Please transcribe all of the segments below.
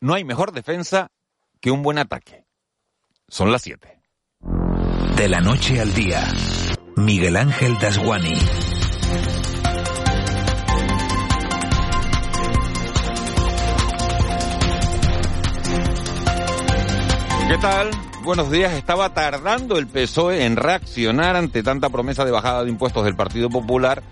no hay mejor defensa que un buen ataque. Son las 7. De la noche al día, Miguel Ángel Dasguani. ¿Qué tal? Buenos días. Estaba tardando el PSOE en reaccionar ante tanta promesa de bajada de impuestos del Partido Popular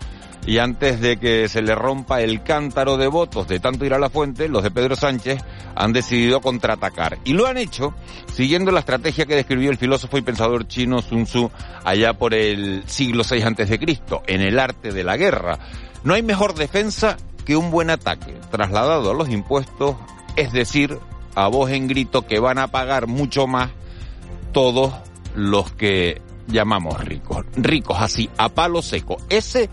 y antes de que se le rompa el cántaro de votos de tanto ir a la fuente, los de Pedro Sánchez han decidido contraatacar. Y lo han hecho siguiendo la estrategia que describió el filósofo y pensador chino Sun Tzu allá por el siglo VI Cristo, en el arte de la guerra. No hay mejor defensa que un buen ataque, trasladado a los impuestos, es decir, a voz en grito que van a pagar mucho más todos los que llamamos ricos. Ricos así, a palo seco. Ese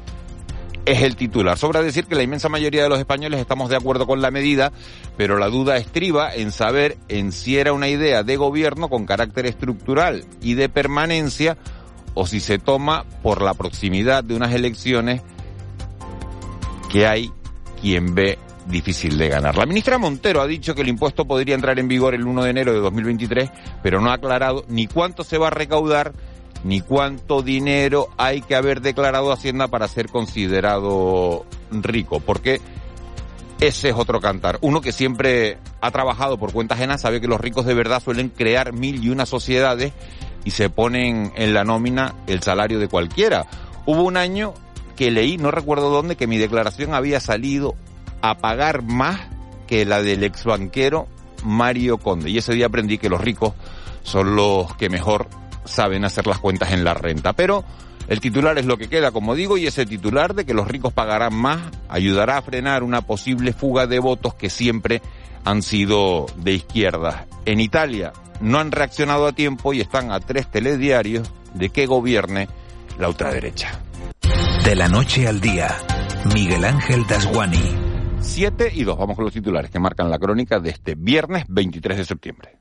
es el titular. Sobra decir que la inmensa mayoría de los españoles estamos de acuerdo con la medida, pero la duda estriba en saber en si era una idea de gobierno con carácter estructural y de permanencia o si se toma por la proximidad de unas elecciones que hay quien ve difícil de ganar. La ministra Montero ha dicho que el impuesto podría entrar en vigor el 1 de enero de 2023, pero no ha aclarado ni cuánto se va a recaudar ni cuánto dinero hay que haber declarado Hacienda para ser considerado rico, porque ese es otro cantar. Uno que siempre ha trabajado por cuenta ajena sabe que los ricos de verdad suelen crear mil y una sociedades y se ponen en la nómina el salario de cualquiera. Hubo un año que leí, no recuerdo dónde, que mi declaración había salido a pagar más que la del ex banquero Mario Conde. Y ese día aprendí que los ricos son los que mejor saben hacer las cuentas en la renta. Pero el titular es lo que queda, como digo, y ese titular de que los ricos pagarán más ayudará a frenar una posible fuga de votos que siempre han sido de izquierda. En Italia no han reaccionado a tiempo y están a tres telediarios de que gobierne la ultraderecha. De la noche al día, Miguel Ángel Dasguani. 7 y 2. Vamos con los titulares que marcan la crónica de este viernes 23 de septiembre.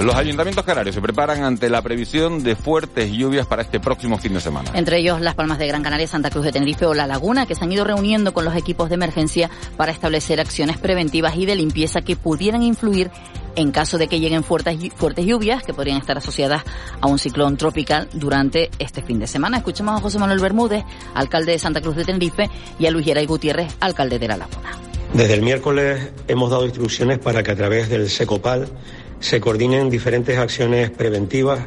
Los ayuntamientos canarios se preparan ante la previsión de fuertes lluvias para este próximo fin de semana. Entre ellos Las Palmas de Gran Canaria, Santa Cruz de Tenerife o La Laguna, que se han ido reuniendo con los equipos de emergencia para establecer acciones preventivas y de limpieza que pudieran influir en caso de que lleguen fuertes, fuertes lluvias que podrían estar asociadas a un ciclón tropical durante este fin de semana. Escuchamos a José Manuel Bermúdez, alcalde de Santa Cruz de Tenerife, y a Luis Geray Gutiérrez, alcalde de La Laguna. Desde el miércoles hemos dado instrucciones para que a través del SECOPAL se coordinen diferentes acciones preventivas,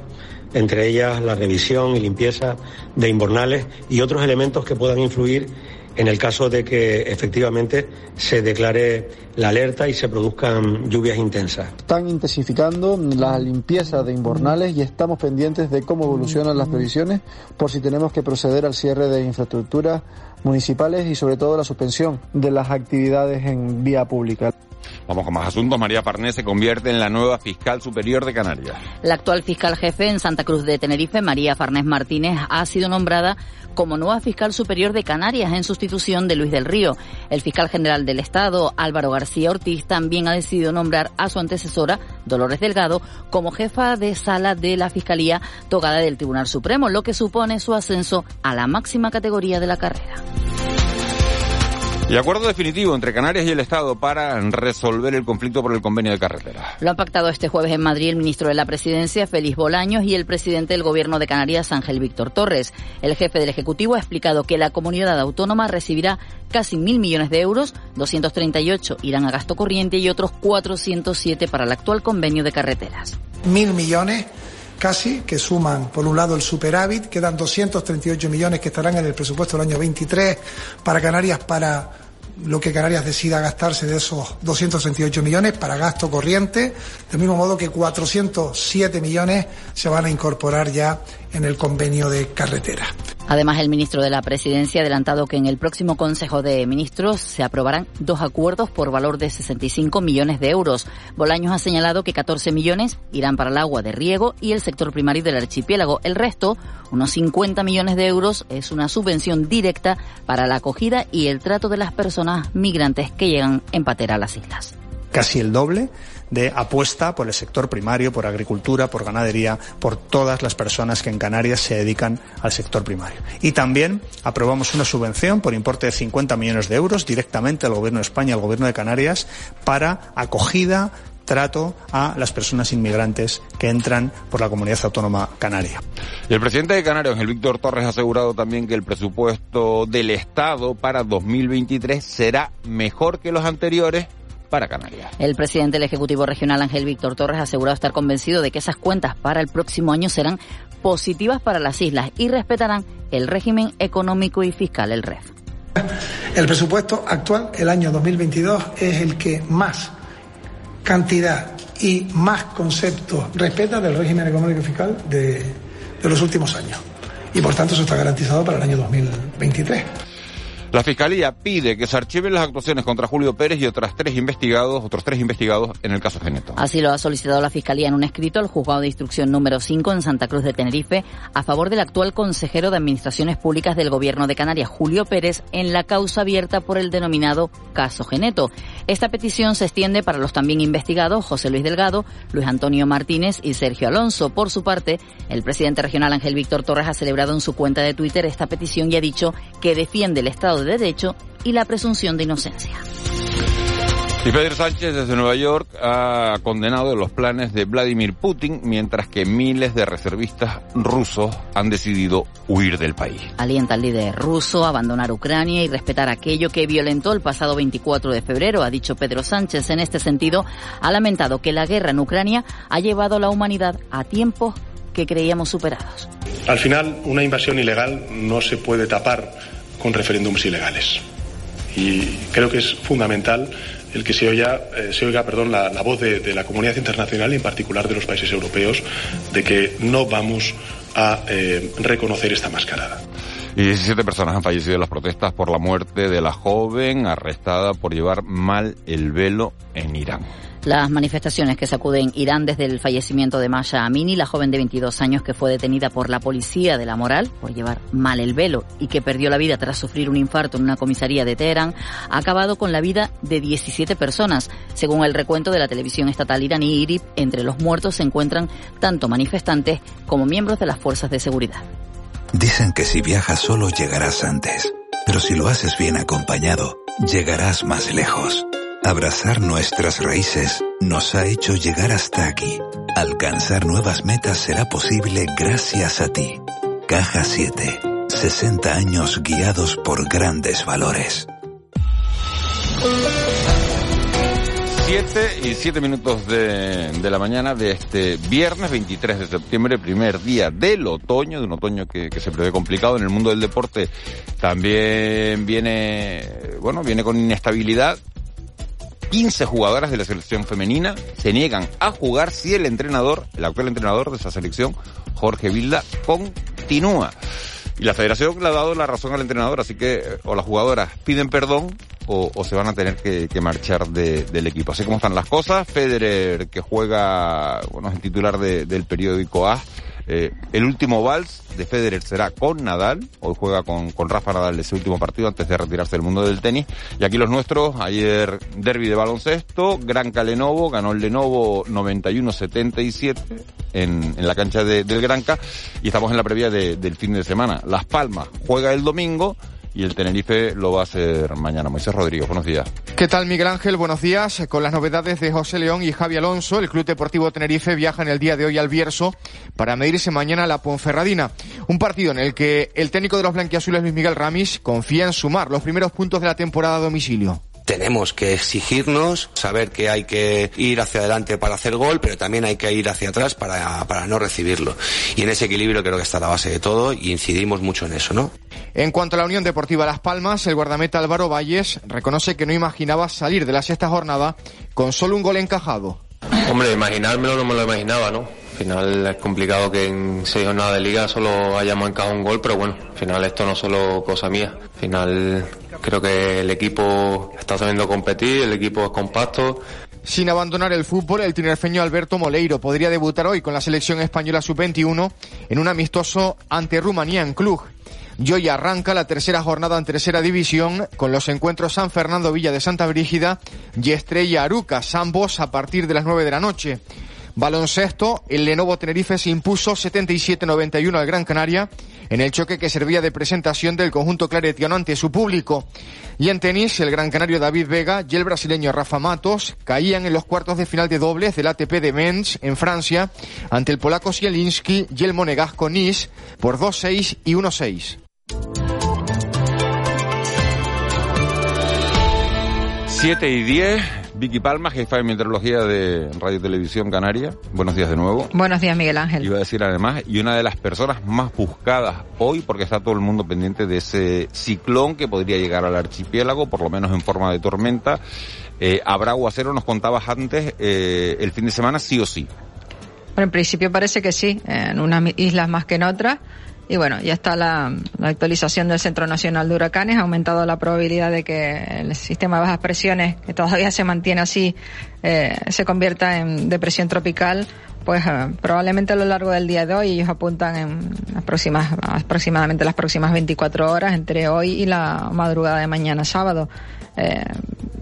entre ellas la revisión y limpieza de invernales y otros elementos que puedan influir en el caso de que efectivamente se declare la alerta y se produzcan lluvias intensas. Están intensificando la limpieza de invernales y estamos pendientes de cómo evolucionan las previsiones por si tenemos que proceder al cierre de infraestructuras municipales y sobre todo la suspensión de las actividades en vía pública. Vamos con más asuntos. María Farnés se convierte en la nueva fiscal superior de Canarias. La actual fiscal jefe en Santa Cruz de Tenerife, María Farnés Martínez, ha sido nombrada como nueva fiscal superior de Canarias en sustitución de Luis del Río. El fiscal general del Estado, Álvaro García Ortiz, también ha decidido nombrar a su antecesora, Dolores Delgado, como jefa de sala de la Fiscalía togada del Tribunal Supremo, lo que supone su ascenso a la máxima categoría de la carrera. Y acuerdo definitivo entre Canarias y el Estado para resolver el conflicto por el convenio de carretera. Lo han pactado este jueves en Madrid el ministro de la Presidencia, Félix Bolaños, y el presidente del Gobierno de Canarias, Ángel Víctor Torres. El jefe del Ejecutivo ha explicado que la comunidad autónoma recibirá casi mil millones de euros, 238 irán a gasto corriente y otros 407 para el actual convenio de carreteras. Mil millones casi, que suman por un lado el superávit, quedan 238 millones que estarán en el presupuesto del año 23 para Canarias para lo que Canarias decida gastarse de esos 268 millones para gasto corriente, del mismo modo que 407 millones se van a incorporar ya en el convenio de carretera. Además, el ministro de la Presidencia ha adelantado que en el próximo Consejo de Ministros se aprobarán dos acuerdos por valor de 65 millones de euros. Bolaños ha señalado que 14 millones irán para el agua de riego y el sector primario del archipiélago. El resto, unos 50 millones de euros, es una subvención directa para la acogida y el trato de las personas migrantes que llegan en patera a las islas. casi el doble de apuesta por el sector primario, por agricultura, por ganadería, por todas las personas que en Canarias se dedican al sector primario. Y también aprobamos una subvención por importe de 50 millones de euros directamente al Gobierno de España al Gobierno de Canarias para acogida, trato a las personas inmigrantes que entran por la comunidad autónoma canaria. el presidente de Canarias, el Víctor Torres, ha asegurado también que el presupuesto del Estado para 2023 será mejor que los anteriores para Canarias. El presidente del Ejecutivo Regional, Ángel Víctor Torres, ha asegurado estar convencido de que esas cuentas para el próximo año serán positivas para las islas y respetarán el régimen económico y fiscal, el REF. El presupuesto actual, el año 2022, es el que más cantidad y más conceptos respeta del régimen económico y fiscal de, de los últimos años. Y por tanto eso está garantizado para el año 2023. La Fiscalía pide que se archiven las actuaciones contra Julio Pérez y otras tres investigados, otros tres investigados en el caso Geneto. Así lo ha solicitado la Fiscalía en un escrito al Juzgado de Instrucción número 5 en Santa Cruz de Tenerife a favor del actual consejero de Administraciones Públicas del Gobierno de Canarias, Julio Pérez, en la causa abierta por el denominado caso Geneto. Esta petición se extiende para los también investigados José Luis Delgado, Luis Antonio Martínez y Sergio Alonso. Por su parte, el presidente regional Ángel Víctor Torres ha celebrado en su cuenta de Twitter esta petición y ha dicho que defiende el Estado de Derecho y la presunción de inocencia. Y Pedro Sánchez desde Nueva York ha condenado los planes de Vladimir Putin, mientras que miles de reservistas rusos han decidido huir del país. Alienta al líder ruso a abandonar Ucrania y respetar aquello que violentó el pasado 24 de febrero, ha dicho Pedro Sánchez. En este sentido, ha lamentado que la guerra en Ucrania ha llevado a la humanidad a tiempos que creíamos superados. Al final, una invasión ilegal no se puede tapar con referéndums ilegales. Y creo que es fundamental el que se oiga, eh, se oiga perdón, la, la voz de, de, la comunidad internacional y en particular de los países europeos de que no vamos a eh, reconocer esta mascarada. Y 17 personas han fallecido en las protestas por la muerte de la joven arrestada por llevar mal el velo en Irán. Las manifestaciones que sacuden Irán desde el fallecimiento de Maya Amini, la joven de 22 años que fue detenida por la policía de la moral por llevar mal el velo y que perdió la vida tras sufrir un infarto en una comisaría de Teherán, ha acabado con la vida de 17 personas. Según el recuento de la televisión estatal iraní IRIB, entre los muertos se encuentran tanto manifestantes como miembros de las fuerzas de seguridad. Dicen que si viajas solo llegarás antes, pero si lo haces bien acompañado, llegarás más lejos. Abrazar nuestras raíces nos ha hecho llegar hasta aquí. Alcanzar nuevas metas será posible gracias a ti. Caja 7. 60 años guiados por grandes valores. 7 y 7 minutos de, la mañana de este viernes 23 de septiembre, primer día del otoño, de un otoño que, se prevé complicado en el mundo del deporte. También viene, bueno, viene con inestabilidad. 15 jugadoras de la selección femenina se niegan a jugar si el entrenador, el actual entrenador de esa selección, Jorge Vilda, continúa. Y la federación le ha dado la razón al entrenador, así que o las jugadoras piden perdón o, se van a tener que, marchar de, del equipo. Así como están las cosas, Federer, que juega, bueno, es el titular de, del periódico A, eh, el último vals de Federer será con Nadal. Hoy juega con, con Rafa Nadal ese último partido antes de retirarse del mundo del tenis. Y aquí los nuestros, ayer derby de baloncesto, Gran Calenovo, ganó el Lenovo 91-77 en, en la cancha de, del Granca. Y estamos en la previa de, del fin de semana. Las Palmas juega el domingo y el Tenerife lo va a hacer mañana. Moisés Rodríguez, buenos días. ¿Qué tal, Miguel Ángel? Buenos días. Con las novedades de José León y Javi Alonso, el Club Deportivo Tenerife viaja en el día de hoy al Bierzo para medirse mañana a la Ponferradina. Un partido en el que el técnico de los blanquiazules, Luis Miguel Ramis, confía en sumar los primeros puntos de la temporada a domicilio tenemos que exigirnos, saber que hay que ir hacia adelante para hacer gol, pero también hay que ir hacia atrás para, para no recibirlo. Y en ese equilibrio creo que está la base de todo y incidimos mucho en eso, ¿no? En cuanto a la Unión Deportiva Las Palmas, el guardameta Álvaro Valles reconoce que no imaginaba salir de la sexta jornada con solo un gol encajado. Hombre, imaginármelo no me lo imaginaba, ¿no? Al final es complicado que en seis jornadas de liga solo hayamos encajado un gol, pero bueno, al final esto no es solo cosa mía. Al final creo que el equipo está sabiendo competir, el equipo es compacto. Sin abandonar el fútbol, el tinerfeño Alberto Moleiro podría debutar hoy con la selección española sub-21 en un amistoso ante Rumanía en Cluj. Y hoy arranca la tercera jornada en tercera división con los encuentros San Fernando Villa de Santa Brígida y Estrella Arucas, ambos a partir de las 9 de la noche. Baloncesto, el Lenovo Tenerife se impuso 77-91 al Gran Canaria en el choque que servía de presentación del conjunto claretiano ante su público. Y en tenis, el gran canario David Vega y el brasileño Rafa Matos caían en los cuartos de final de dobles del ATP de Men's en Francia ante el polaco Zielinski y el monegasco Nice por 2-6 y 1-6. 7 y 10, Vicky Palma, jefa de meteorología de Radio Televisión Canaria. Buenos días de nuevo. Buenos días, Miguel Ángel. Iba a decir además, y una de las personas más buscadas hoy, porque está todo el mundo pendiente de ese ciclón que podría llegar al archipiélago, por lo menos en forma de tormenta. Eh, ¿Habrá aguacero? Nos contabas antes, eh, el fin de semana sí o sí. Bueno, en principio parece que sí, en unas islas más que en otras. Y bueno, ya está la, actualización del Centro Nacional de Huracanes, ha aumentado la probabilidad de que el sistema de bajas presiones, que todavía se mantiene así, eh, se convierta en depresión tropical, pues eh, probablemente a lo largo del día de hoy ellos apuntan en las próximas, aproximadamente las próximas 24 horas, entre hoy y la madrugada de mañana sábado. Eh,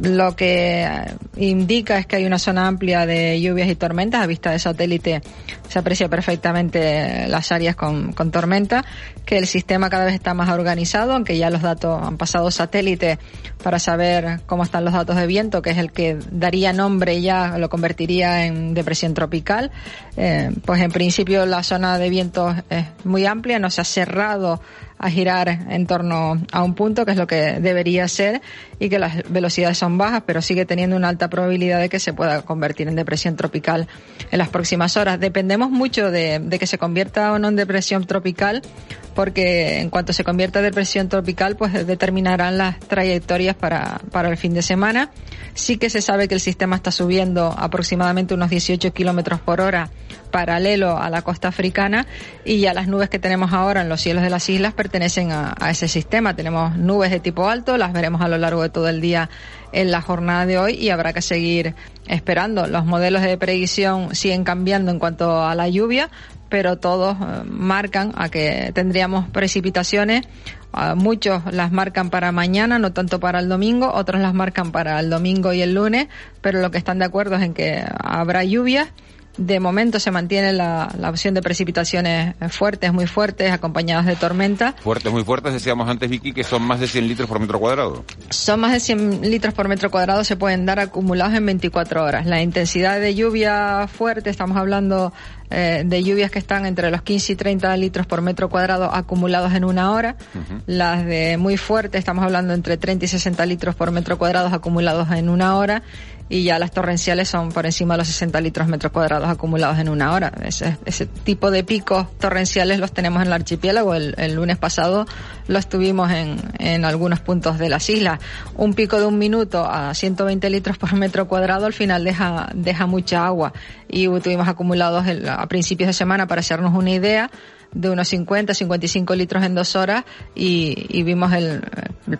lo que indica es que hay una zona amplia de lluvias y tormentas. A vista de satélite se aprecia perfectamente las áreas con, con tormenta, que el sistema cada vez está más organizado, aunque ya los datos han pasado satélite para saber cómo están los datos de viento, que es el que daría nombre ya lo convertiría en depresión tropical. Eh, pues en principio la zona de viento es muy amplia, no se ha cerrado a girar en torno a un punto, que es lo que debería ser, y que las velocidades son bajas, pero sigue teniendo una alta probabilidad de que se pueda convertir en depresión tropical en las próximas horas. Dependemos mucho de, de que se convierta o no en depresión tropical, porque en cuanto se convierta en depresión tropical, pues determinarán las trayectorias para, para el fin de semana. Sí que se sabe que el sistema está subiendo aproximadamente unos 18 kilómetros por hora paralelo a la costa africana y ya las nubes que tenemos ahora en los cielos de las islas pertenecen a, ese sistema. Tenemos nubes de tipo alto, las veremos a lo largo de todo el día en la jornada de hoy y habrá que seguir esperando. Los modelos de predicción siguen cambiando en cuanto a la lluvia, pero todos eh, marcan a que tendríamos precipitaciones. muchos las marcan para mañana, no tanto para el domingo, otros las marcan para el domingo y el lunes, pero lo que están de acuerdo es en que habrá lluvias de momento se mantiene la, la, opción de precipitaciones fuertes, muy fuertes, acompañadas de tormenta. Fuertes, muy fuertes, decíamos antes, Vicky, que son más de 100 litros por metro cuadrado. Son más de 100 litros por metro cuadrado, se pueden dar acumulados en 24 horas. La intensidad de lluvia fuerte, estamos hablando eh, de lluvias que están entre los 15 y 30 litros por metro cuadrado acumulados en una hora. Las de muy fuerte, estamos hablando entre 30 y 60 litros por metro cuadrado acumulados en una hora y ya las torrenciales son por encima de los 60 litros metros cuadrados acumulados en una hora. Ese, ese tipo de picos torrenciales los tenemos en el archipiélago. El, el lunes pasado los tuvimos en, en, algunos puntos de las islas. Un pico de un minuto a 120 litros por metro cuadrado al final deja, deja mucha agua y tuvimos acumulados a principios de semana para hacernos una idea de unos 50, 55 litros en dos horas y, y vimos el,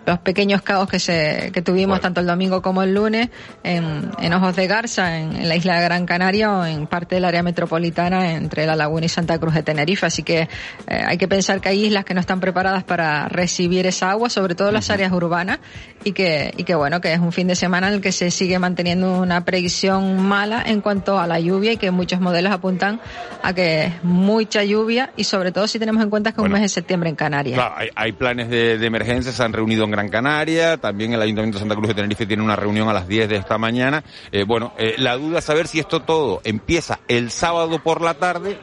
los pequeños caos que se que tuvimos tanto el domingo como el lunes en, en Ojos de Garza, en, la isla de Gran Canaria o en parte del área metropolitana entre La Laguna y Santa Cruz de Tenerife. Así que eh, hay que pensar que hay islas que no están preparadas para recibir esa agua, sobre todo las áreas urbanas, y que, y que bueno, que es un fin de semana en el que se sigue manteniendo una predicción mala en cuanto a la lluvia y que muchos modelos apuntan a que mucha lluvia y sobre sobre todo si tenemos en cuenta que es un mes de septiembre en Canarias. Claro, hay, planes de, emergencia, se han reunido en Gran Canaria, también el Ayuntamiento de Santa Cruz de Tenerife tiene una reunión a las 10 de esta mañana. Eh, bueno, eh, la duda es saber si esto todo empieza el sábado por la tarde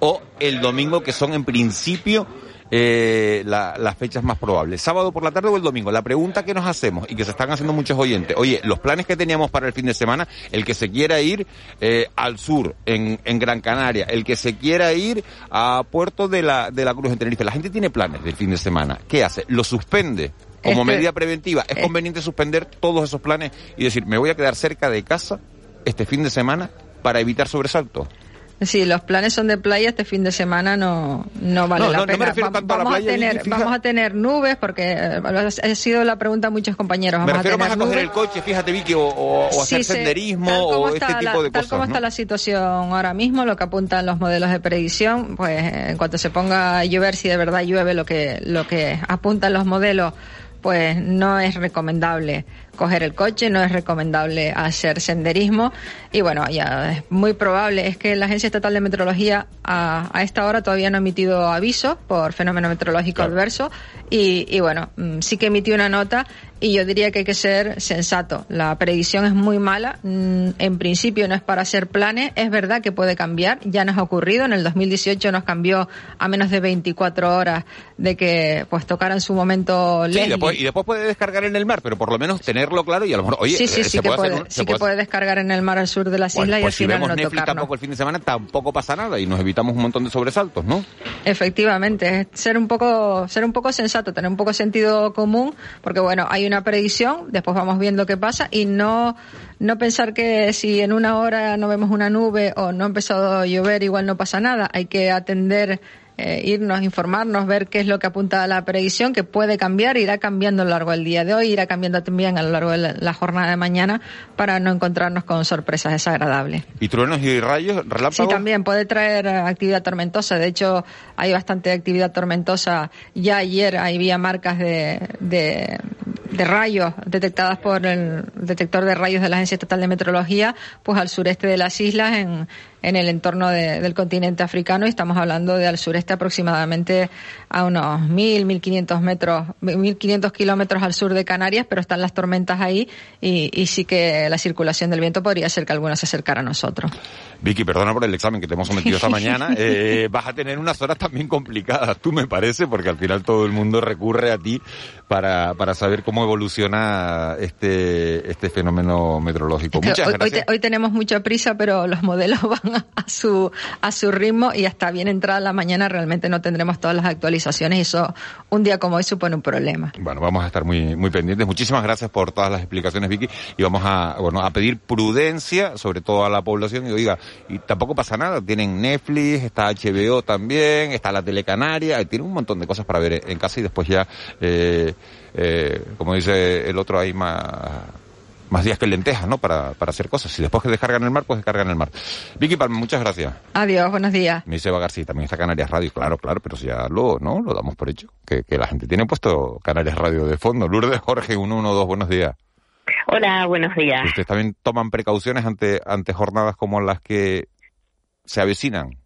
o el domingo, que son en principio eh, las fechas más probables. Sábado por la tarde o el domingo. La pregunta que nos hacemos y que se están haciendo muchos oyentes, oye, los planes que teníamos para el fin de semana, el que se quiera ir eh, al sur, en, en Gran Canaria, el que se quiera ir a Puerto de la, de la Cruz en Tenerife, la gente tiene planes del fin de semana. ¿Qué hace? Lo suspende como este, medida preventiva. ¿Es eh, conveniente suspender todos esos planes y decir, me voy a quedar cerca de casa este fin de semana para evitar sobresaltos? Si los planes son de playa, este fin de semana no, no vale la pena. vamos, a, tener, vamos a tener nubes, porque eh, ha sido la pregunta de muchos compañeros. Vamos me refiero a tener más a coger el coche, fíjate Vicky, o, hacer senderismo o este tipo de cosas. Tal como está la situación ahora mismo, lo que apuntan los modelos de predicción, pues en cuanto se ponga a llover, si de verdad llueve lo que, lo que apuntan los modelos, pues no es recomendable coger el coche, no es recomendable hacer senderismo. Y bueno, ya es muy probable, es que la Agencia Estatal de Meteorología a, esta hora todavía no ha emitido aviso por fenómeno meteorológico adverso. Y, y, bueno, mm, sí que emitió una nota y yo diría que hay que ser sensato. La predicción es muy mala, mm, en principio no es para hacer planes, es verdad que puede cambiar, ya nos ha ocurrido, en el 2018 nos cambió a menos de 24 horas de que pues tocara en su momento sí, y después puede descargar en el mar, pero por lo menos tener claro y a lo mejor, oye, sí, sí, sí, que, puede, sí que puede descargar en el mar al sur de las islas y pues al final vemos no Netflix tampoco el fin de semana tampoco pasa nada y nos evitamos un montón de sobresaltos, ¿no? Efectivamente, ser un poco ser un poco sensato, tener un poco sentido común, porque bueno, hay una predicción, después vamos viendo qué pasa y no no pensar que si en una hora no vemos una nube o no ha empezado a llover igual no pasa nada, hay que atender eh, irnos, informarnos, ver qué es lo que apunta a la predicción, que puede cambiar, irá cambiando a lo largo del día de hoy, irá cambiando también a lo largo de la, jornada de mañana para no encontrarnos con sorpresas desagradables. ¿Y truenos y rayos, relámpagos? Sí, también puede traer actividad tormentosa. De hecho, hay bastante actividad tormentosa. Ya ayer había marcas de, de, de rayos detectadas por el detector de rayos de la Agencia Estatal de Meteorología, pues al sureste de las islas, en, en el entorno del continente africano y estamos hablando de al sureste aproximadamente a unos 1.000, 1.500 metros, 1.500 kilómetros al sur de Canarias, pero están las tormentas ahí y, y sí que la circulación del viento podría ser que alguna se acercara a nosotros. Vicky, perdona por el examen que te hemos sometido esta mañana. Eh, vas a tener unas horas también complicadas, tú me parece, porque al final todo el mundo recurre a ti para, para saber cómo evoluciona este, este fenómeno meteorológico. Muchas hoy, gracias. Hoy, tenemos mucha prisa, pero los modelos van a su, a su ritmo y hasta bien entrada la mañana realmente no tendremos todas las actualizaciones y eso un día como hoy supone un problema. Bueno, vamos a estar muy, muy pendientes. Muchísimas gracias por todas las explicaciones, Vicky, y vamos a, bueno, a pedir prudencia, sobre todo a la población, y oiga, y tampoco pasa nada, tienen Netflix, está HBO también, está la Telecanaria, tienen un montón de cosas para ver en casa y después ya, eh, eh, como dice el otro, hay más más días que lentejas, ¿no? Para, para hacer cosas. Y después que descargan el mar, pues descargan el mar. Vicky Palma, muchas gracias. Adiós, buenos días. Me dice García, también está Canarias Radio. Claro, claro, pero si ya lo, ¿no? Lo damos por hecho. Que, que la gente tiene puesto Canarias Radio de fondo. Lourdes Jorge, 112, buenos días. Hola, buenos días. ¿Ustedes también toman precauciones ante, ante jornadas como las que se avecinan?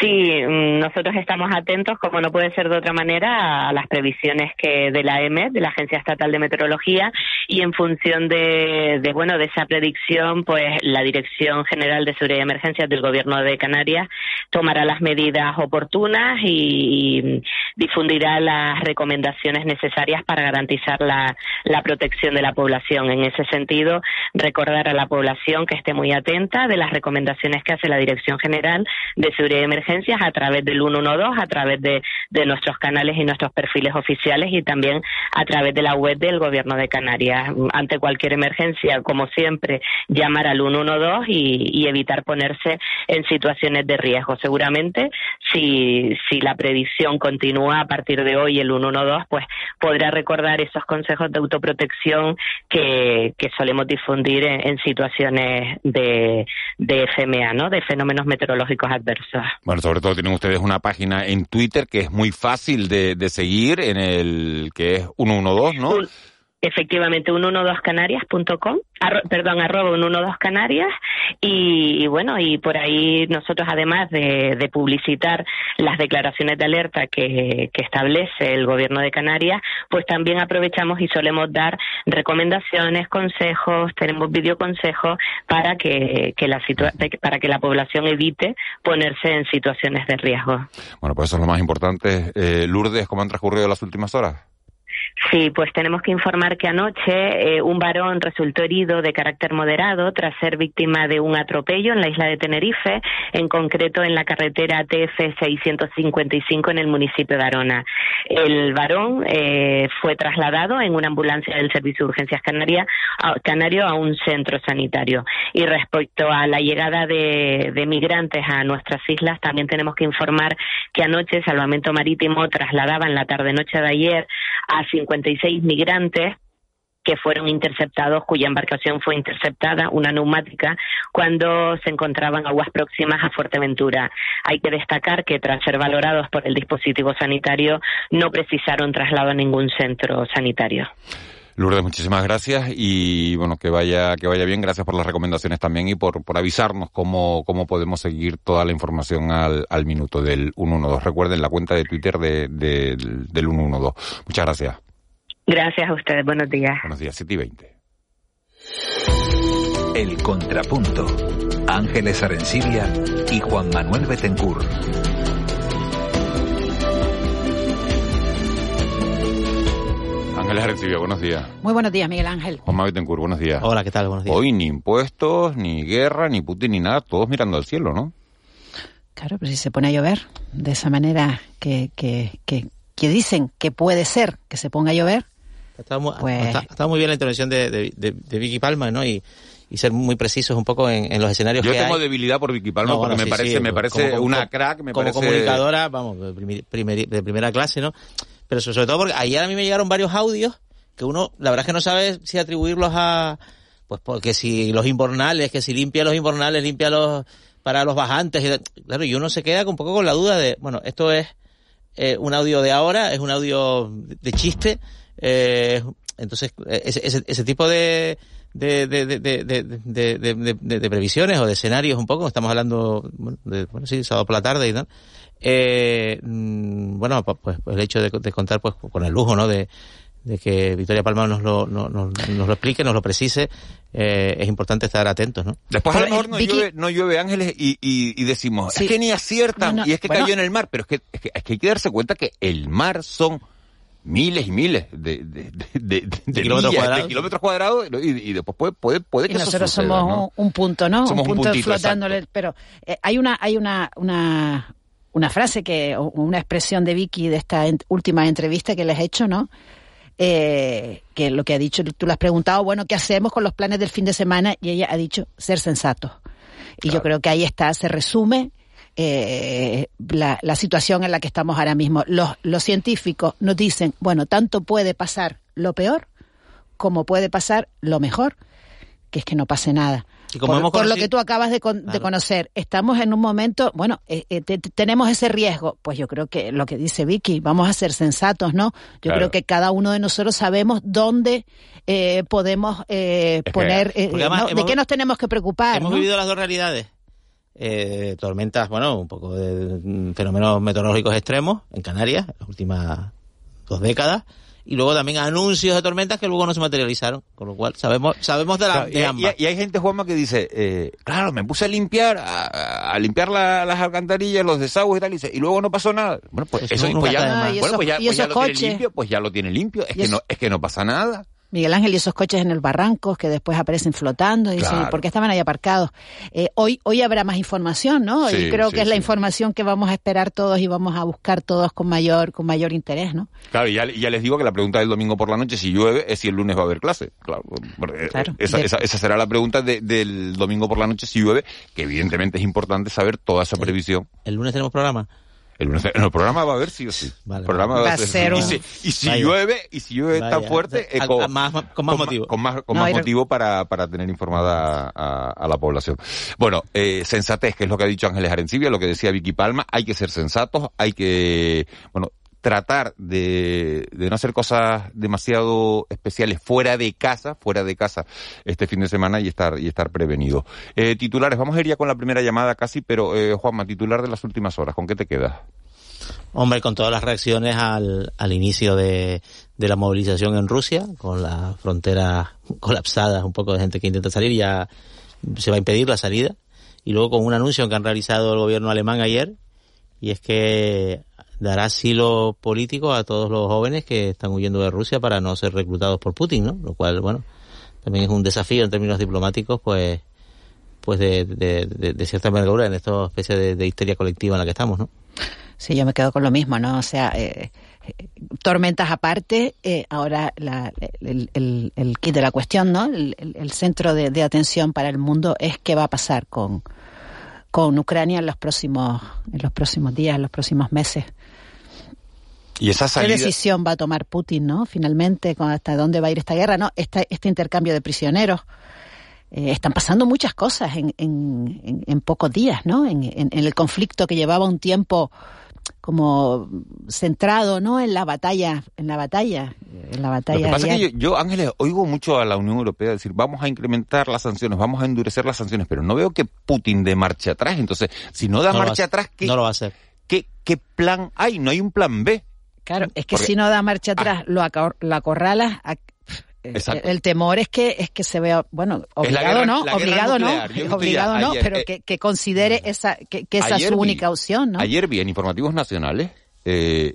Sí, mm, nosotros estamos atentos, como no puede ser de otra manera, a las previsiones que de la EMET, de la Agencia Estatal de Meteorología, y en función de, de, bueno de esa predicción, pues la Dirección General de Seguridad y Emergencias del Gobierno de Canarias tomará las medidas oportunas y, difundirá las recomendaciones necesarias para garantizar la, la protección de la población. En ese sentido, recordar a la población que esté muy atenta de las recomendaciones que hace la Dirección General de Seguridad y Emergencias a través del 112, a través de, de nuestros canales y nuestros perfiles oficiales y también a través de la web del Gobierno de Canarias. Ante cualquier emergencia, como siempre, llamar al 112 y, y evitar ponerse en situaciones de riesgo. Seguramente, si, si la predicción continúa a partir de hoy, el 112, pues podrá recordar esos consejos de autoprotección que, que solemos difundir en, situaciones de, de FMA, ¿no? De fenómenos meteorológicos adversos. Bueno, sobre todo tienen ustedes una página en Twitter que es muy fácil de, de seguir, en el que es 112, ¿no? Efectivamente, 112canarias.com, perdón, arroba 112canarias y, y, bueno, y por ahí nosotros además de, publicitar las declaraciones de alerta que, que, establece el gobierno de Canarias, pues también aprovechamos y solemos dar recomendaciones, consejos, tenemos videoconsejos para que, que la para que la población evite ponerse en situaciones de riesgo. Bueno, pues eso es lo más importante. Eh, Lourdes, ¿cómo han transcurrido las últimas horas? Sí, pues tenemos que informar que anoche eh, un varón resultó herido de carácter moderado tras ser víctima de un atropello en la isla de Tenerife, en concreto en la carretera TF 655 en el municipio de Arona. El varón eh, fue trasladado en una ambulancia del Servicio de Urgencias Canaria, a, Canario a un centro sanitario. Y respecto a la llegada de, de migrantes a nuestras islas, también tenemos que informar que anoche Salvamento Marítimo trasladaba en la tarde-noche de ayer a 56 migrantes que fueron interceptados, cuya embarcación fue interceptada, una neumática, cuando se encontraban aguas próximas a Fuerteventura. Hay que destacar que tras ser valorados por el dispositivo sanitario, no precisaron traslado a ningún centro sanitario. Lourdes, muchísimas gracias y bueno, que vaya, que vaya bien. Gracias por las recomendaciones también y por, por avisarnos cómo, cómo podemos seguir toda la información al, al minuto del 112. Recuerden la cuenta de Twitter de, de, del 112. Muchas gracias. Gracias a ustedes. Buenos días. Buenos días, 7 y 20. El Contrapunto. Ángeles Arencibia y Juan Manuel Betencur. Ángeles Arencibia, buenos días. Muy buenos días, Miguel Ángel. Juan Manuel Betancourt, buenos días. Hola, ¿qué tal? Buenos días. Hoy ni impuestos, ni guerra, ni Putin, ni nada, todos mirando al cielo, ¿no? Claro, pero si se pone a llover de esa manera que, que, que, que dicen que puede ser que se ponga a llover, Está muy, Pues- está- está muy bien la intervención de, de, de- de Vicky Palma, ¿no? Y, y ser muy precisos un poco en, en los escenarios Yo que tengo hay. debilidad por Vicky Palma No, porque bueno, me sí, parece, sí, me parece como- una como- crack, me como parece... comunicadora, vamos, de, primera clase, ¿no? Pero sobre todo porque ayer a mí me llegaron varios audios que uno, la verdad es que no sabe si atribuirlos a, pues porque si los invernales, que si limpia los invernales, limpia los, para los bajantes, y, claro, y uno se queda un poco con la duda de, bueno, esto es eh, un audio de ahora, es un audio de, de chiste, eh, entonces eh, ese, ese, ese tipo de, de, de, de, de, de, de- de- de- de previsiones o de escenarios un poco, estamos hablando bueno, de, bueno, sí, sábado por la tarde y tal, eh, mm, bueno, pues, pues el hecho de, de contar pues con el lujo, ¿no? De, de que Victoria Palma nos lo, no- no- nos lo explique, nos lo precise, eh, es importante estar atentos, ¿no? Después a lo mejor eh, no, Vicky- llueve, no llueve ángeles y, y, y decimos, Sí. es que ni aciertan No, no, y es que bueno. cayó en el mar, pero es que, es que, es que hay que darse cuenta que el mar son miles y miles de, de, de, de- de kilómetros millas, cuadrados. de kilómetros cuadrados y, y después puede, puede, puede que y eso nosotros suceda, somos ¿no? un, un punto, ¿no? Somos un un punto puntito, flotándole. Pero eh, hay una, hay una, una, una frase que, o una expresión de Vicky de esta en- última entrevista que les he hecho, ¿no? Eh, que lo que ha dicho, tú le has preguntado, bueno, ¿qué hacemos con los planes del fin de semana? Y ella ha dicho, ser sensatos. Y yo creo que ahí está, se resume eh, la, la situación en la que estamos ahora mismo. Los, los científicos nos dicen, bueno, tanto puede pasar lo peor como puede pasar lo mejor, que es que no pase nada. Y como por, lo que tú acabas de, con- de conocer, estamos en un momento, bueno, eh, eh, te- te- tenemos ese riesgo. Pues yo creo que lo que dice Vicky, vamos a ser sensatos, ¿no? Yo Claro. creo que cada uno de nosotros sabemos dónde eh, podemos eh, que- poner, eh, de qué nos tenemos que preocupar. Hemos ¿no? vivido las dos realidades. Eh, tormentas, bueno, un poco de mm, fenómenos meteorológicos extremos en Canarias, en las últimas dos décadas. Y luego también anuncios de tormentas que luego no se materializaron. Con lo cual, sabemos sabemos de, la, Claro, de ambas. y- y hay gente, Juanma, que dice, eh, claro, me puse a limpiar, a, a limpiar la- las alcantarillas, los desagües y tal, y, dice, y luego no pasó nada. Bueno, pues Pues eso, pues ya, bueno, Y pues esos- ya, pues ya esos lo tiene coches. limpio, pues ya lo tiene limpio. Es que no, es que no pasa nada. Miguel Ángel y esos coches en el barranco que después aparecen flotando y dicen, Claro. ¿y por qué estaban ahí aparcados? Eh, hoy, hoy habrá más información, ¿no? Sí, y creo sí, que es la información que vamos a esperar todos y vamos a buscar todos con mayor, con mayor interés, ¿no? Claro, y ya, y ya les digo que la pregunta del domingo por la noche, si llueve, es si el lunes va a haber clase. Claro, eh, Claro. Esa, De- esa, esa será la pregunta de- del domingo por la noche, si llueve, que evidentemente es importante saber toda esa previsión. El lunes tenemos programa. El, lunes- en el programa va a haber sí o sí. Vale, El programa va Va a ser y si, y si llueve, y si llueve tan fuerte, eh, con, a- más- con más motivo. Con más, con No, más motivo para, para tener informada a, a la población. Bueno, eh, sensatez, que es lo que ha dicho Ángeles Arencibia, lo que decía Vicky Palma, hay que ser sensatos, hay que, bueno, tratar de, de no hacer cosas demasiado especiales fuera de casa, fuera de casa este fin de semana y estar, y estar prevenido. Eh, titulares, vamos a ir ya con la primera llamada casi, pero eh, Juanma, titular de las últimas horas, ¿con qué te quedas? Hombre, con todas las reacciones al, al inicio de, de la movilización en Rusia, con las fronteras colapsadas, un poco de gente que intenta salir, ya se va a impedir la salida. Y luego con un anuncio que han realizado el gobierno alemán ayer, y es que dará asilo político a todos los jóvenes que están huyendo de Rusia para no ser reclutados por Putin, ¿no? Lo cual, bueno, también es un desafío en términos diplomáticos, pues pues de, de, cierta envergadura en esta especie de, histeria colectiva en la que estamos, ¿no? Sí, yo me quedo con lo mismo, ¿no? O sea, eh, tormentas aparte, eh, ahora el, el, el, kit de la cuestión, ¿no? El, centro de, atención para el mundo es qué va a pasar con, con Ucrania en los próximos, en los próximos días, en los próximos meses. ¿Y esa salida... ¿Qué decisión va a tomar Putin, no? Finalmente, ¿hasta dónde va a ir esta guerra? No, este, este intercambio de prisioneros. Eh, están pasando muchas cosas en, en, en, pocos días, ¿no? En, en, el conflicto que llevaba un tiempo como centrado, ¿no? En la batalla, en la batalla, en la batalla. Lo que pasa es que yo, yo, Ángeles, oigo mucho a la Unión Europea decir, vamos a incrementar las sanciones, vamos a endurecer las sanciones, pero no veo que Putin dé marcha atrás. Entonces, si no da marcha atrás, ¿qué, no lo va a hacer. ¿qué, ¿qué plan hay? No hay un plan B. Claro, es que si no da marcha ah. atrás, lo, lo acorralas, el temor es que es que se vea bueno obligado no obligado no obligado no pero eh, que, considere esa que, esa es su única opción no ayer vi en informativos nacionales eh,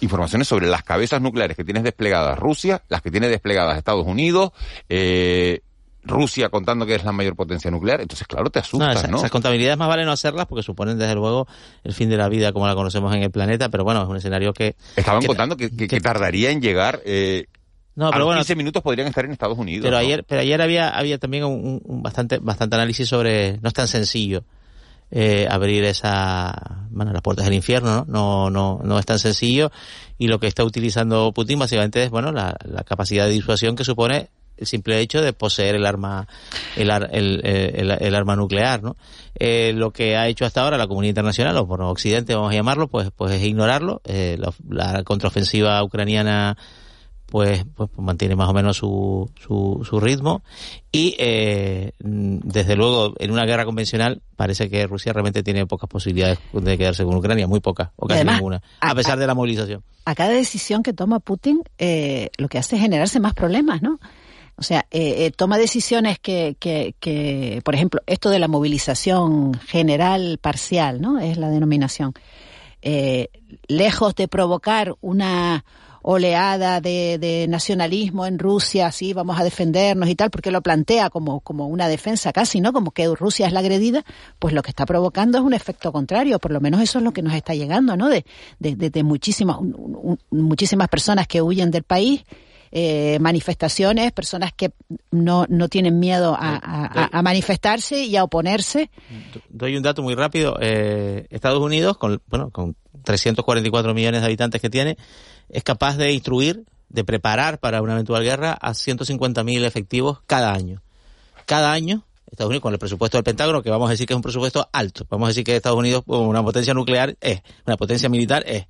informaciones sobre las cabezas nucleares que tienes desplegadas Rusia las que tiene desplegadas Estados Unidos eh, Rusia contando que es la mayor potencia nuclear, entonces claro, te asustas, ¿no? Esas contabilidades más vale no hacerlas porque suponen desde luego el fin de la vida como la conocemos en el planeta, pero bueno, es un escenario que... Estaban contando que, que, tardaría en llegar eh, no, pero a 15 minutos podrían estar en Estados Unidos. Pero ayer, pero ayer había, había también un, bastante, bastante análisis sobre, no es tan sencillo eh, abrir esa, bueno, las puertas del infierno, ¿no? No, no, no es tan sencillo y lo que está utilizando Putin básicamente es, bueno, la, la capacidad de disuasión que supone el simple hecho de poseer el arma el, el, el, arma nuclear no eh, lo que ha hecho hasta ahora la comunidad internacional o por Occidente vamos a llamarlo pues pues es ignorarlo eh, la contraofensiva ucraniana pues, pues, mantiene más o menos su, su, su ritmo y eh, desde luego en una guerra convencional parece que Rusia realmente tiene pocas posibilidades de quedarse con Ucrania, muy pocas o casi ninguna, a, pesar de la movilización. A cada decisión que toma Putin eh, lo que hace es generarse más problemas, ¿no? O sea, eh, toma decisiones que, que, que, por ejemplo, esto de la movilización general parcial, ¿no? Es la denominación. lejos de provocar una oleada de, nacionalismo en Rusia, sí, vamos a defendernos y tal, porque lo plantea como, como una defensa casi, ¿no? Como que Rusia es la agredida, pues lo que está provocando es un efecto contrario, por lo menos eso es lo que nos está llegando, ¿no? De, de, muchísimas, muchísimas personas que huyen del país. Eh, manifestaciones, personas que no, no tienen miedo a, a, manifestarse y a oponerse. Doy un dato muy rápido. Eh, Estados Unidos, con, bueno, con 344 millones de habitantes que tiene, es capaz de instruir, de preparar para una eventual guerra a 150.000 efectivos cada año. Cada año, Estados Unidos, con el presupuesto del Pentágono, que vamos a decir que es un presupuesto alto, vamos a decir que Estados Unidos, como una potencia nuclear, es, una potencia militar, es.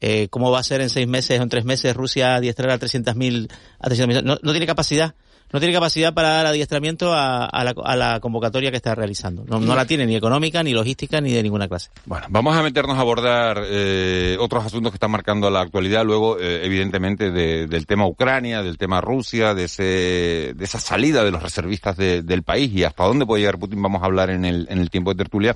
Eh, ¿Cómo va a ser en seis meses o en tres meses Rusia adiestrar a 300.000? A no, no tiene capacidad no tiene capacidad para dar adiestramiento a, la, convocatoria que está realizando. No, la tiene ni económica, ni logística, ni de ninguna clase. Bueno, vamos a meternos a abordar eh, otros asuntos que están marcando la actualidad, luego, eh, evidentemente, del tema Ucrania, del tema Rusia, de, ese, de esa salida de los reservistas del país y hasta dónde puede llegar Putin, vamos a hablar en el, en el tiempo de tertulia.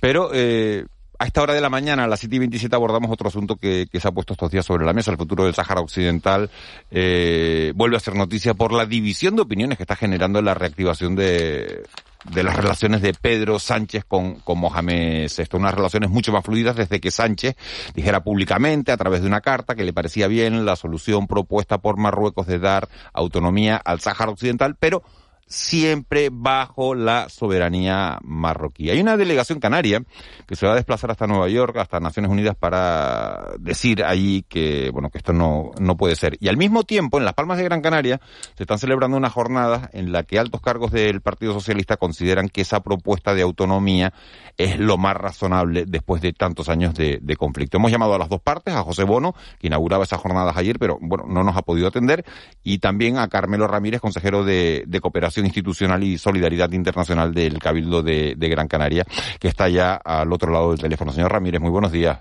Pero... Eh, a esta hora de la mañana, a las 7 y 27, abordamos otro asunto que, se ha puesto estos días sobre la mesa. El futuro del Sáhara Occidental eh, vuelve a ser noticia por la división de opiniones que está generando la reactivación de, de las relaciones de Pedro Sánchez con, con Mohamed VI. Unas relaciones mucho más fluidas desde que Sánchez dijera públicamente, a través de una carta, que le parecía bien la solución propuesta por Marruecos de dar autonomía al Sáhara Occidental, pero siempre bajo la soberanía marroquí. Hay una delegación canaria que se va a desplazar hasta Nueva York, hasta Naciones Unidas, para decir allí que, bueno, que esto no, no puede ser. Y al mismo tiempo, en Las Palmas de Gran Canaria, se están celebrando una jornada en la que altos cargos del Partido Socialista consideran que esa propuesta de autonomía es lo más razonable después de tantos años de, conflicto. Hemos llamado a las dos partes, a José Bono, que inauguraba esas jornadas ayer, pero bueno, no nos ha podido atender, y también a Carmelo Ramírez, consejero de Cooperación Institucional y Solidaridad Internacional del Cabildo de, Gran Canaria, que está ya al otro lado del teléfono. Señor Ramírez, muy buenos días.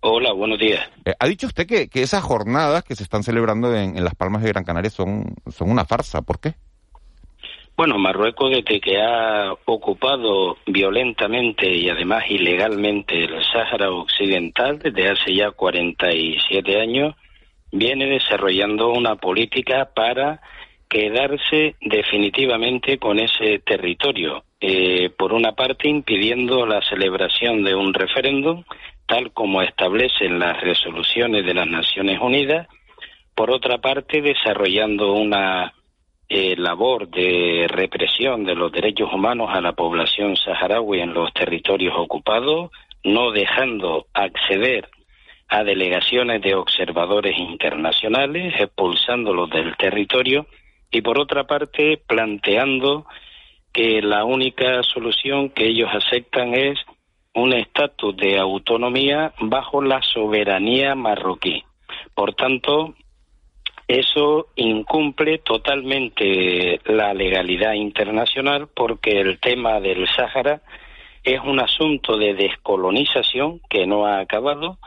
Hola, buenos días. Eh, ha dicho usted que, esas jornadas que se están celebrando en, Las Palmas de Gran Canaria son, son una farsa. ¿Por qué? Bueno, Marruecos desde que ha ocupado violentamente y además ilegalmente el Sáhara Occidental desde hace ya 47 años, viene desarrollando una política para quedarse definitivamente con ese territorio. Eh, por una parte, impidiendo la celebración de un referéndum, tal como establecen las resoluciones de las Naciones Unidas. Por otra parte, desarrollando una eh, labor de represión de los derechos humanos a la población saharaui en los territorios ocupados, no dejando acceder a delegaciones de observadores internacionales, expulsándolos del territorio y por otra parte planteando que la única solución que ellos aceptan es un estatus de autonomía bajo la soberanía marroquí. Por tanto, eso incumple totalmente la legalidad internacional porque el tema del Sáhara es un asunto de descolonización que no ha acabado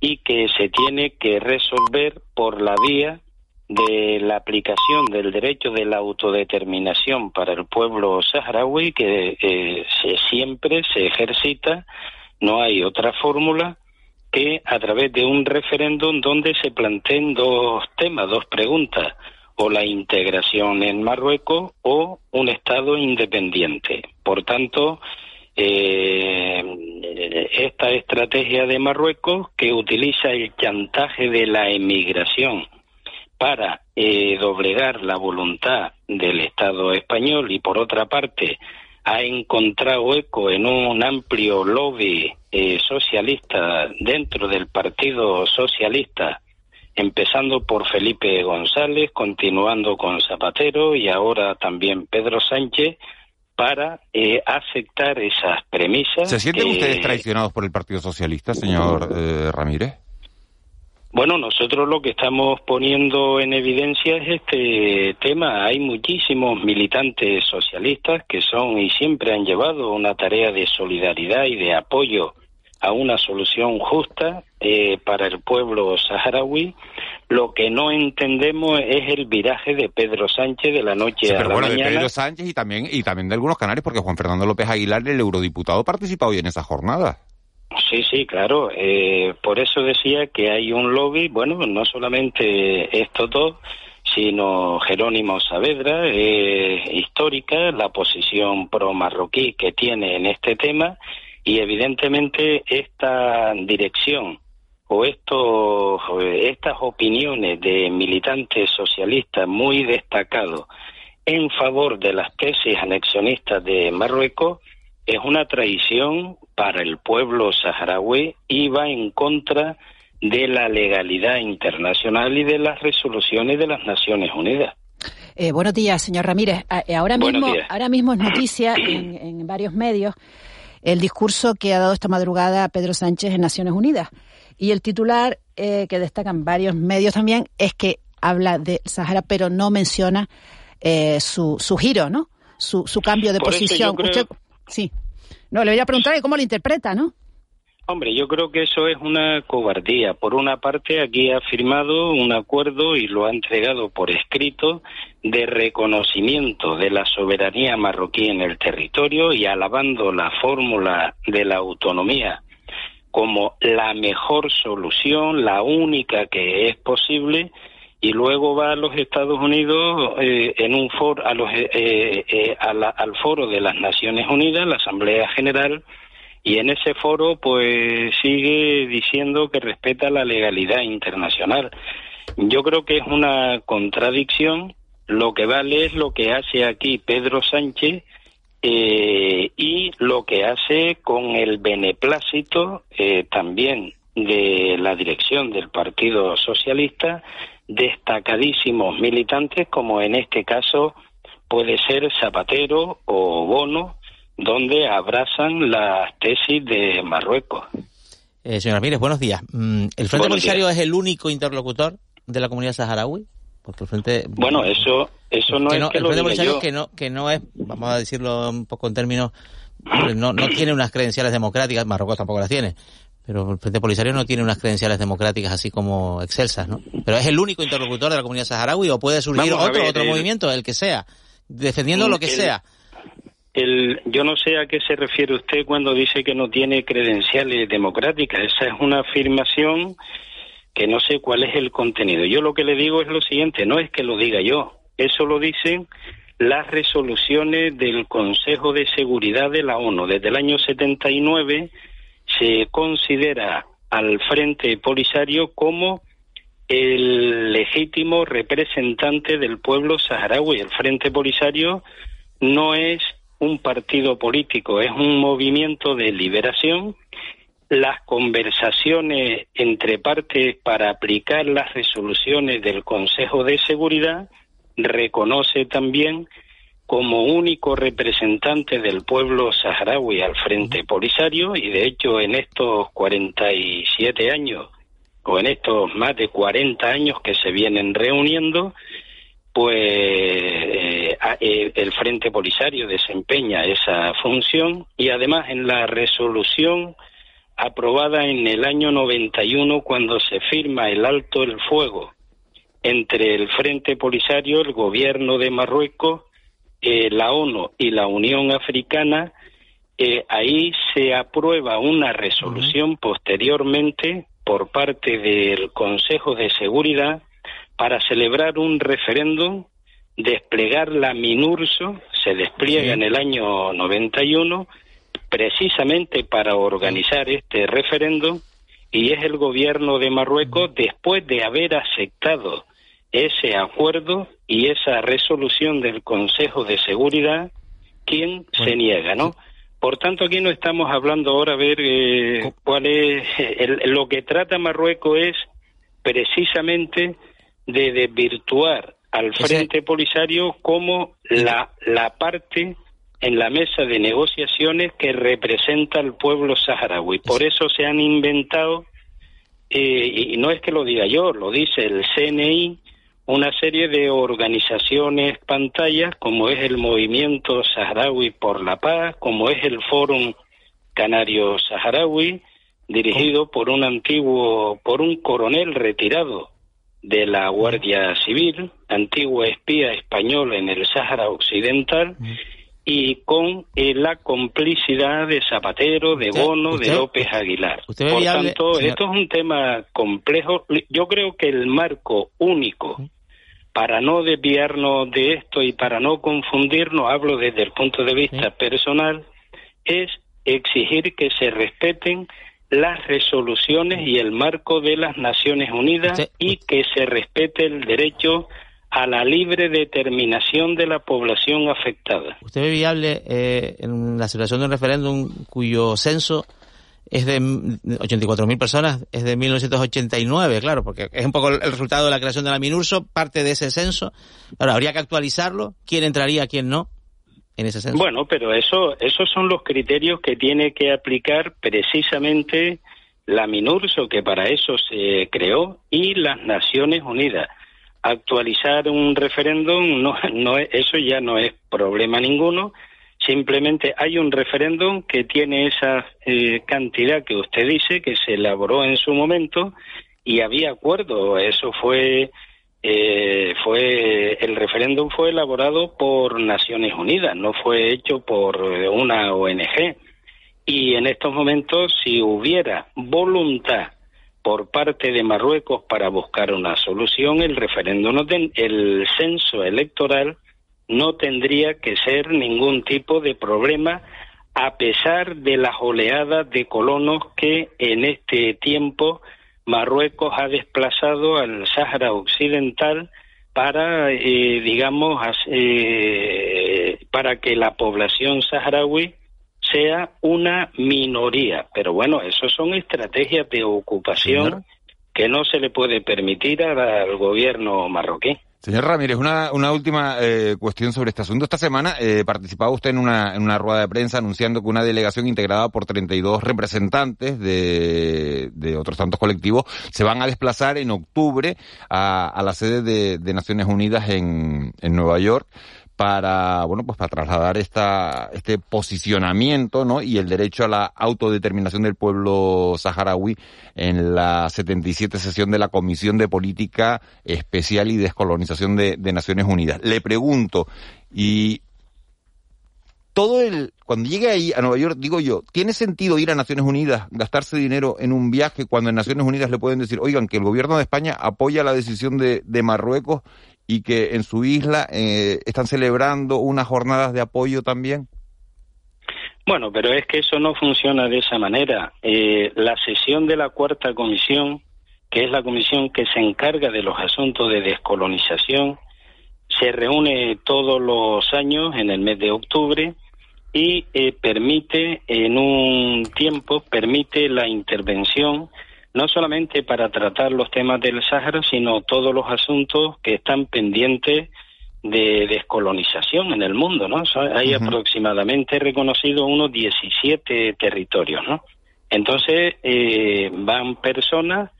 y que se tiene que resolver por la vía de la aplicación del derecho de la autodeterminación para el pueblo saharaui que eh, se, siempre se ejercita, no hay otra fórmula que a través de un referéndum donde se planteen dos temas, dos preguntas, o la integración en Marruecos o un Estado independiente. Por tanto, eh, esta estrategia de Marruecos que utiliza el chantaje de la emigración para eh, doblegar la voluntad del Estado español y por otra parte ha encontrado eco en un amplio lobby eh, socialista dentro del Partido Socialista, empezando por Felipe González, continuando con Zapatero y ahora también Pedro Sánchez, para eh, aceptar esas premisas. ¿Se sienten ustedes traicionados por el Partido Socialista, señor eh, Ramírez? Bueno, nosotros lo que estamos poniendo en evidencia es este tema. Hay muchísimos militantes socialistas que son y siempre han llevado una tarea de solidaridad y de apoyo a una solución justa eh, para el pueblo saharaui. Lo que no entendemos es el viraje de Pedro Sánchez de la noche a la bueno, mañana. de Pedro Sánchez y también, y también de algunos canarios, porque Juan Fernando López Aguilar, el eurodiputado, participa hoy en esa jornada. Sí, sí, claro. Eh, por eso decía que hay un lobby, bueno, no solamente estos dos, sino Jerónimo Saavedra, eh, histórica, la posición pro-marroquí que tiene en este tema y evidentemente esta dirección o estos, estas opiniones de militantes socialistas muy destacados en favor de las tesis anexionistas de Marruecos es una traición para el pueblo saharaui y va en contra de la legalidad internacional y de las resoluciones de las Naciones Unidas. Eh, buenos días, señor Ramírez. Ah, eh, ahora, mismo, ahora mismo es noticia en, en, varios medios el discurso que ha dado esta madrugada Pedro Sánchez en Naciones Unidas. Y el titular eh, que destacan varios medios también es que habla de Sahara, pero no menciona eh, su, su giro, ¿no? Su, su cambio de Por posición. creo- Usted- sí. No, le voy a preguntar cómo lo interpreta, ¿no? Hombre, yo creo que eso es una cobardía. Por una parte, aquí ha firmado un acuerdo y lo ha entregado por escrito de reconocimiento de la soberanía marroquí en el territorio y alabando la fórmula de la autonomía como la mejor solución, la única que es posible, y luego va a los Estados Unidos eh, en un foro, a los, eh, eh, a al foro de las Naciones Unidas, la Asamblea General, y en ese foro pues sigue diciendo que respeta la legalidad internacional. Yo creo que es una contradicción. Lo que vale es lo que hace aquí Pedro Sánchez eh, y lo que hace con el beneplácito eh, también de la dirección del Partido Socialista, destacadísimos militantes como en este caso puede ser Zapatero o Bono, donde abrazan las tesis de Marruecos. Eh, señor Ramírez, buenos días. Mm, ¿El Frente Buenos Polisario es el único interlocutor de la comunidad saharaui? Porque el Frente... Bueno, eso eso no que es no, que el Frente Polisario yo. que no, que no es, vamos a decirlo un poco en términos, no, no tiene unas credenciales democráticas, Marruecos tampoco las tiene, pero el Frente Polisario no tiene unas credenciales democráticas así como excelsas, ¿no? Pero es el único interlocutor de la comunidad saharaui o puede surgir Vamos otro, ver, otro el- movimiento, el que sea, defendiendo lo que sea. El, yo no sé a qué se refiere usted cuando dice que no tiene credenciales democráticas. Esa es una afirmación que no sé cuál es el contenido. Yo lo que le digo es lo siguiente, no es que lo diga yo, eso lo dicen las resoluciones del Consejo de Seguridad de la ONU. Desde el año 79 se considera al Frente Polisario como el legítimo representante del pueblo saharaui. El Frente Polisario no es un partido político, es un movimiento de liberación. Las conversaciones entre partes para aplicar las resoluciones del Consejo de Seguridad reconoce también como único representante del pueblo saharaui al Frente Polisario y de hecho en estos 47 años o en estos más de 40 años que se vienen reuniendo, pues eh, eh, el Frente Polisario desempeña esa función y además en la resolución aprobada en el año 91 cuando se firma el alto el fuego entre el Frente Polisario, el gobierno de Marruecos, eh, la ONU y la Unión Africana, eh, ahí se aprueba una resolución posteriormente por parte del Consejo de Seguridad para celebrar un referéndum, desplegar la MINURSO, se despliega en el año 91, precisamente para organizar este referéndum, y es el gobierno de Marruecos, después de haber aceptado ese acuerdo y esa resolución del Consejo de Seguridad, quien se niega, ¿no? Por tanto, aquí no estamos hablando ahora a ver eh, cuál es el- lo que trata Marruecos es precisamente de desvirtuar al Frente Polisario como la, la parte en la mesa de negociaciones que representa al pueblo saharaui. Por eso se han inventado, eh, y no es que lo diga yo, lo dice el CNI, una serie de organizaciones pantallas, como es el Movimiento Saharaui por la Paz, como es el Fórum Canario Saharaui, dirigido por un antiguo, por un coronel retirado de la Guardia Civil, antiguo espía español en el Sáhara Occidental, y con eh, la complicidad de Zapatero, de Bono, de López Aguilar. usted Por viable, tanto, señor- esto es un tema complejo. Yo creo que el marco único para no desviarnos de esto y para no confundirnos, hablo desde el punto de vista personal, es exigir que se respeten las resoluciones y el marco de las Naciones Unidas y que se respete el derecho a la libre determinación de la población afectada. ¿Usted ve viable eh, en la celebración de un referéndum cuyo censo es de mm, 84.000 personas, es de 1989, claro, porque es un poco el resultado de la creación de la MINURSO, parte de ese censo. Ahora, habría que actualizarlo, quién entraría, quién no, en ese censo. Bueno, pero eso, esos son los criterios que tiene que aplicar precisamente la MINURSO, que para eso se creó, y las Naciones Unidas. Actualizar un referéndum, no, no, es- eso ya no es problema ninguno. Simplemente hay un referéndum que tiene esa eh, cantidad que usted dice, que se elaboró en su momento, y había acuerdo. Eso fue eh, fue el referéndum fue elaborado por Naciones Unidas, no fue hecho por una ONG. Y en estos momentos, si hubiera voluntad por parte de Marruecos para buscar una solución, el referéndum, el censo electoral no tendría que ser ningún tipo de problema a pesar de las oleadas de colonos que en este tiempo Marruecos ha desplazado al Sáhara Occidental para, eh, digamos, eh, para que la población saharaui sea una minoría. Pero bueno, eso son estrategias de ocupación que no se le puede permitir al gobierno marroquí. Señor Ramírez, una, una última eh, cuestión sobre este asunto. Esta semana eh, participaba usted en una, en una rueda de prensa anunciando que una delegación integrada por 32 representantes de, de otros tantos colectivos se van a desplazar en octubre a, a la sede de, de Naciones Unidas en, en Nueva York para, bueno, pues para trasladar esta, este posicionamiento, ¿no? Y el derecho a la autodeterminación del pueblo saharaui en la 77 sesión de la Comisión de Política Especial y Descolonización de, de Naciones Unidas. Le pregunto, y todo el, cuando llegue ahí a Nueva York, digo yo, ¿tiene sentido ir a Naciones Unidas, gastarse dinero en un viaje cuando en Naciones Unidas le pueden decir, oigan, que el gobierno de España apoya la decisión de, de Marruecos y que en su isla eh, están celebrando unas jornadas de apoyo también? Bueno, pero es que eso no funciona de esa manera. Eh, la sesión de la cuarta comisión, que es la comisión que se encarga de los asuntos de descolonización, se reúne todos los años en el mes de octubre y eh, permite en un tiempo, permite la intervención no solamente para tratar los temas del Sáhara, sino todos los asuntos que están pendientes de descolonización en el mundo, ¿no? Hay aproximadamente reconocido unos 17 territorios, ¿no? Entonces eh, van personas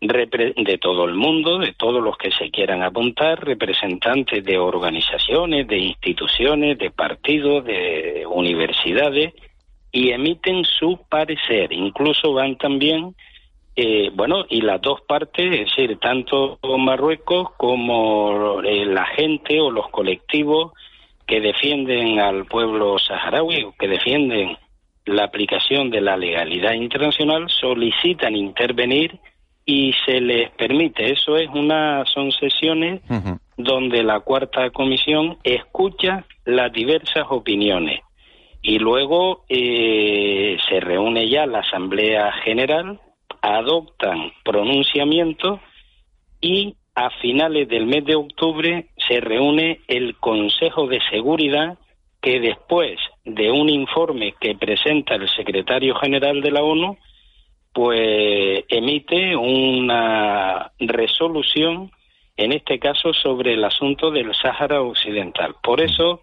de todo el mundo, de todos los que se quieran apuntar, representantes de organizaciones, de instituciones, de partidos, de universidades, y emiten su parecer. Incluso van también eh, bueno, y las dos partes, es decir, tanto Marruecos como eh, la gente o los colectivos que defienden al pueblo saharaui o que defienden la aplicación de la legalidad internacional, solicitan intervenir y se les permite. Eso es una, son sesiones donde la cuarta comisión escucha las diversas opiniones y luego eh, se reúne ya la Asamblea General adoptan pronunciamiento y a finales del mes de octubre se reúne el Consejo de Seguridad que después de un informe que presenta el secretario general de la ONU, pues emite una resolución, en este caso sobre el asunto del Sáhara Occidental. Por eso,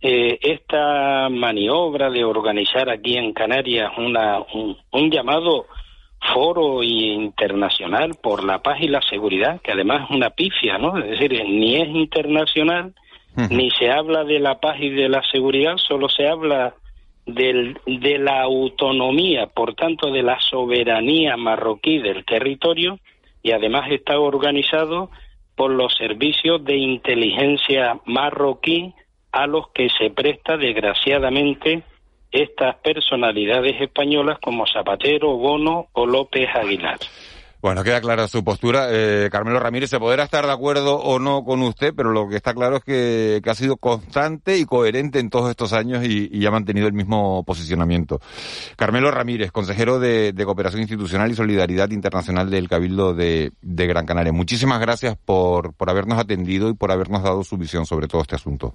eh, esta maniobra de organizar aquí en Canarias una, un llamado foro internacional por la paz y la seguridad, que además es una pifia, ¿no? Es decir, ni es internacional, ni se habla de la paz y de la seguridad, solo se habla del, de la autonomía, por tanto, de la soberanía marroquí del territorio, y además está organizado por los servicios de inteligencia marroquí a los que se presta, desgraciadamente, estas personalidades españolas como Zapatero, Bono o López Aguilar. Bueno, queda clara su postura. Eh, Carmelo Ramírez, se podrá estar de acuerdo o no con usted, pero lo que está claro es que, ha sido constante y coherente en todos estos años y, ha mantenido el mismo posicionamiento. Carmelo Ramírez, consejero de, Cooperación Institucional y Solidaridad Internacional del Cabildo de, de Gran Canaria. Muchísimas gracias por, por habernos atendido y por habernos dado su visión sobre todo este asunto.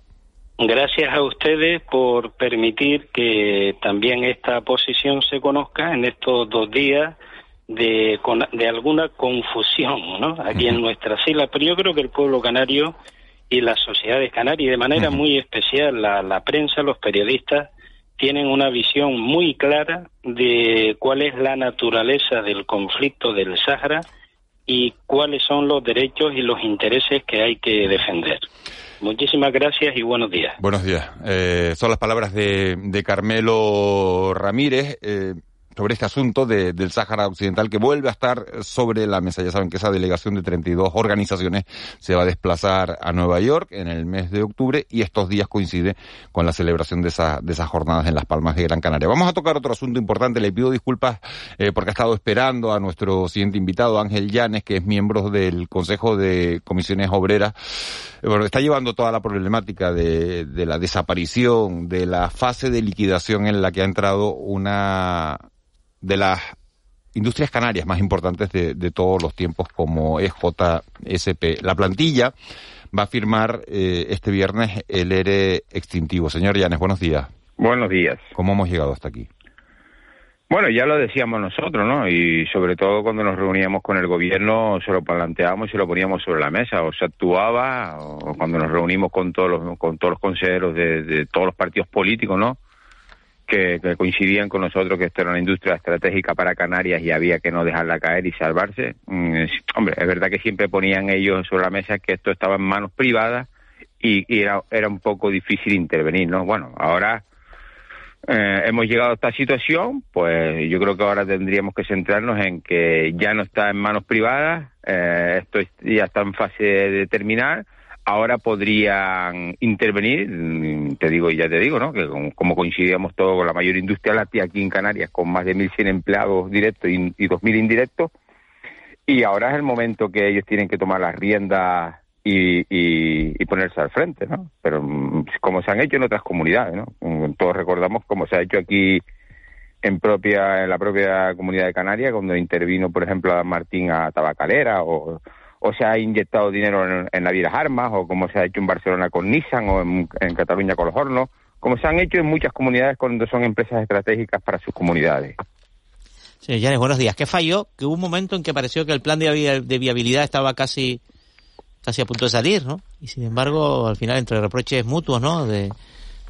Gracias a ustedes por permitir que también esta posición se conozca en estos dos días de, de alguna confusión ¿no? aquí en nuestras islas. Pero yo creo que el pueblo canario y las sociedades canarias, y de manera muy especial la, la prensa, los periodistas, tienen una visión muy clara de cuál es la naturaleza del conflicto del Sáhara y cuáles son los derechos y los intereses que hay que defender. Muchísimas gracias y buenos días. Buenos días. Eh, son las palabras de, de Carmelo Ramírez. Eh, sobre este asunto del Sáhara Occidental que vuelve a estar sobre la mesa. Ya saben que esa delegación de 32 organizaciones se va a desplazar a Nueva York en el mes de octubre y estos días coincide con la celebración de, esa, de esas jornadas en Las Palmas de Gran Canaria. Vamos a tocar otro asunto importante. Le pido disculpas eh, porque ha estado esperando a nuestro siguiente invitado, Ángel Llanes, que es miembro del Consejo de Comisiones Obreras. Eh, bueno, está llevando toda la problemática de, de la desaparición, de la fase de liquidación en la que ha entrado una de las industrias canarias más importantes de, todos los tiempos como es JSP. La plantilla va a firmar eh, este viernes el ERE extintivo. Señor Llanes, buenos días. Buenos días. ¿Cómo hemos llegado hasta aquí? Bueno, ya lo decíamos nosotros, ¿no? Y sobre todo cuando nos reuníamos con el gobierno, se lo planteábamos y se lo poníamos sobre la mesa. O se actuaba, o cuando nos reunimos con todos los, con todos los consejeros de, de todos los partidos políticos, ¿no? Que, coincidían con nosotros que esto era una industria estratégica para Canarias y había que no dejarla caer y salvarse. Mm, hombre, es verdad que siempre ponían ellos sobre la mesa que esto estaba en manos privadas y, era, era un poco difícil intervenir, ¿no? Bueno, ahora eh, hemos llegado a esta situación, pues yo creo que ahora tendríamos que centrarnos en que ya no está en manos privadas, eh, esto ya está en fase de terminar, ahora podrían intervenir, mm, te digo y ya te digo, ¿no? Que como, coincidíamos todos con la mayor industria láctea aquí en Canarias, con más de 1.100 empleados directos y, y 2.000 indirectos, y ahora es el momento que ellos tienen que tomar las riendas y, y, ponerse al frente, ¿no? Pero mm, como se han hecho en otras comunidades, ¿no? Mm, todos recordamos cómo se ha hecho aquí en propia en la propia comunidad de Canarias, cuando intervino, por ejemplo, a Martín a Tabacalera, o, o se ha inyectado dinero en, en Navieras Armas, o como se ha hecho en Barcelona con Nissan, o en, Cataluña con los hornos, como se han hecho en muchas comunidades cuando son empresas estratégicas para sus comunidades. Señor Llanes, buenos días. ¿Qué falló? Que hubo un momento en que pareció que el plan de viabilidad estaba casi casi a punto de salir, ¿no? Y sin embargo, al final, entre reproches mutuos, ¿no? De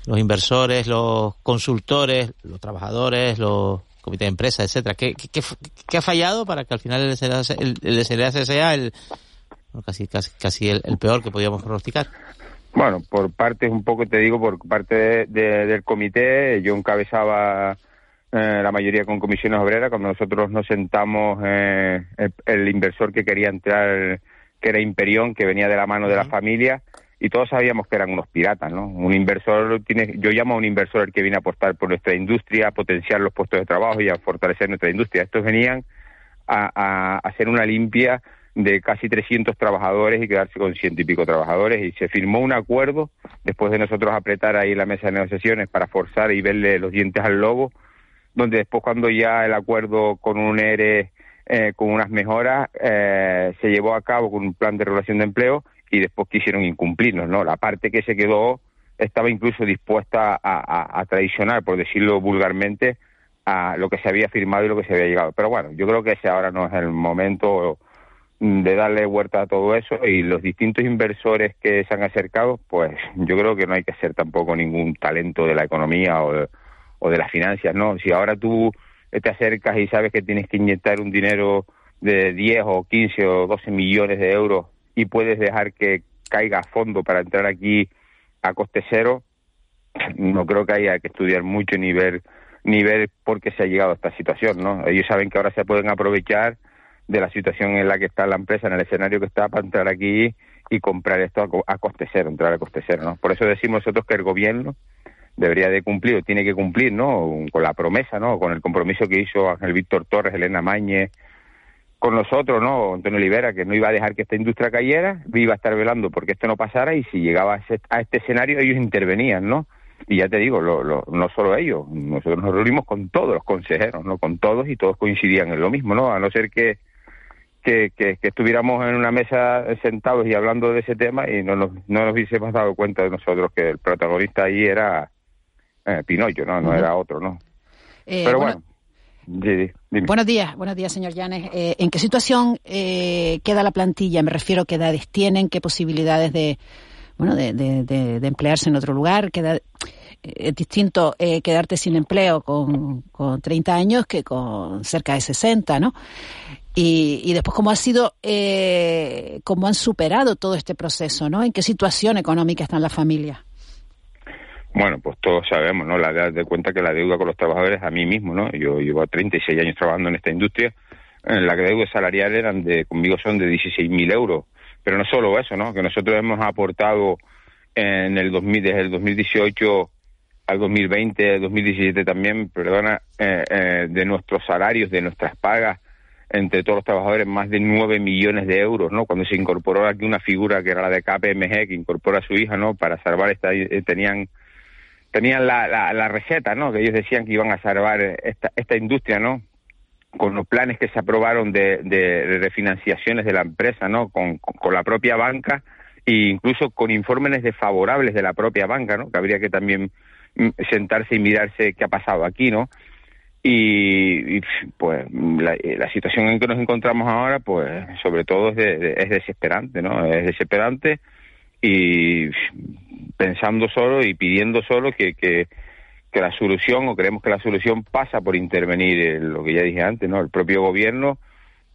los inversores, los consultores, los trabajadores, los comités de empresa, etcétera. ¿Qué, qué, ha fallado para que al final el el, sea el, casi, casi, casi el, peor que podíamos pronosticar? Bueno, por parte, un poco te digo, por parte del comité, yo encabezaba eh, la mayoría con comisiones obreras, cuando nosotros nos sentamos, eh, el, inversor que quería entrar que era Imperión, que venía de la mano de la familia, y todos sabíamos que eran unos piratas, ¿no? Un inversor tiene, yo llamo a un inversor el que viene a apostar por nuestra industria, a potenciar los puestos de trabajo y a fortalecer nuestra industria. Estos venían a, hacer una limpia de casi 300 trabajadores y quedarse con ciento y pico trabajadores y se firmó un acuerdo después de nosotros apretar ahí la mesa de negociaciones para forzar y verle los dientes al lobo, donde después cuando ya el acuerdo con un ERE eh, con unas mejoras, eh, se llevó a cabo con un plan de regulación de empleo y después quisieron incumplirnos, ¿no? La parte que se quedó estaba incluso dispuesta a, traicionar, por decirlo vulgarmente, a lo que se había firmado y lo que se había llegado. Pero bueno, yo creo que ese ahora no es el momento de darle vuelta a todo eso y los distintos inversores que se han acercado, pues yo creo que no hay que ser tampoco ningún talento de la economía o de, o de las finanzas, ¿no? Si ahora tú te acercas y sabes que tienes que inyectar un dinero de 10 o 15 o 12 millones de euros y puedes dejar que caiga a fondo para entrar aquí a coste cero, no creo que haya que estudiar mucho ni ver, ni ver por qué se ha llegado a esta situación, ¿no? Ellos saben que ahora se pueden aprovechar de la situación en la que está la empresa, en el escenario que está, para entrar aquí y comprar esto a, a coste cero, entrar a coste cero, ¿no? Por eso decimos nosotros que el gobierno debería de cumplir o tiene que cumplir, ¿no? Con la promesa, ¿no? Con el compromiso que hizo Ángel Víctor Torres, Elena Mañez, con nosotros, ¿no? Antonio Olivera, que no iba a dejar que esta industria cayera, iba a estar velando porque esto no pasara y si llegaba a, este escenario ellos intervenían, ¿no? Y ya te digo, no solo ellos, nosotros nos reunimos con todos los consejeros, ¿no? Con todos y todos coincidían en lo mismo, ¿no? A no ser que, que, que, estuviéramos en una mesa sentados y hablando de ese tema y no nos, no nos hubiésemos dado cuenta de nosotros que el protagonista ahí era eh, Pinocho, ¿no? No era otro, ¿no? Eh, Pero bueno. Buenos días, buenos días, señor Llanes. Eh, ¿En qué situación queda la plantilla? Me refiero a qué edades tienen, qué posibilidades de, bueno, de, emplearse en otro lugar. es distinto quedarte sin empleo con, con 30 años que con cerca de 60, ¿no? Y, y después, ¿cómo ha sido, cómo han superado todo este proceso, ¿no? ¿En qué situación económica están las familias? Bueno, pues todos sabemos, ¿no? La de cuenta que la deuda con los trabajadores, a mí mismo, ¿no? Yo llevo 36 años trabajando en esta industria, en la deuda salarial eran de, conmigo son de 16.000 euros. Pero no solo eso, ¿no? Que nosotros hemos aportado en el 2000, desde el 2018 al 2020, 2017 también, perdona, eh, eh, de nuestros salarios, de nuestras pagas, entre todos los trabajadores, más de 9 millones de euros, ¿no? Cuando se incorporó aquí una figura que era la de KPMG, que incorpora a su hija, ¿no? Para salvar esta, eh, tenían tenían la, la, receta, ¿no? Que ellos decían que iban a salvar esta, esta industria, ¿no? Con los planes que se aprobaron de, de refinanciaciones de la empresa, ¿no? Con, con, la propia banca e incluso con informes desfavorables de la propia banca, ¿no? Que habría que también mm, sentarse y mirarse qué ha pasado aquí, ¿no? Y, pues la, la, situación en que nos encontramos ahora, pues sobre todo es, es desesperante, ¿no? Es desesperante y pensando solo y pidiendo solo que, que, la solución, o creemos que la solución pasa por intervenir lo que ya dije antes, ¿no? El propio gobierno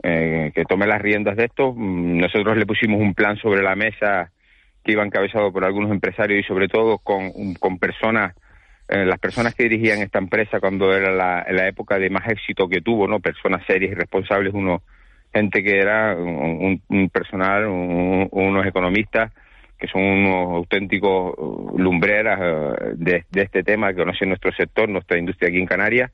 eh, que tome las riendas de esto. Mm, nosotros le pusimos un plan sobre la mesa que iba encabezado por algunos empresarios y sobre todo con, con personas, eh, las personas que dirigían esta empresa cuando era la, la época de más éxito que tuvo, ¿no? Personas serias y responsables, uno, gente que era un, personal, unos economistas que son unos auténticos lumbreras eh, de, de, este tema, que conocen nuestro sector, nuestra industria aquí en Canarias,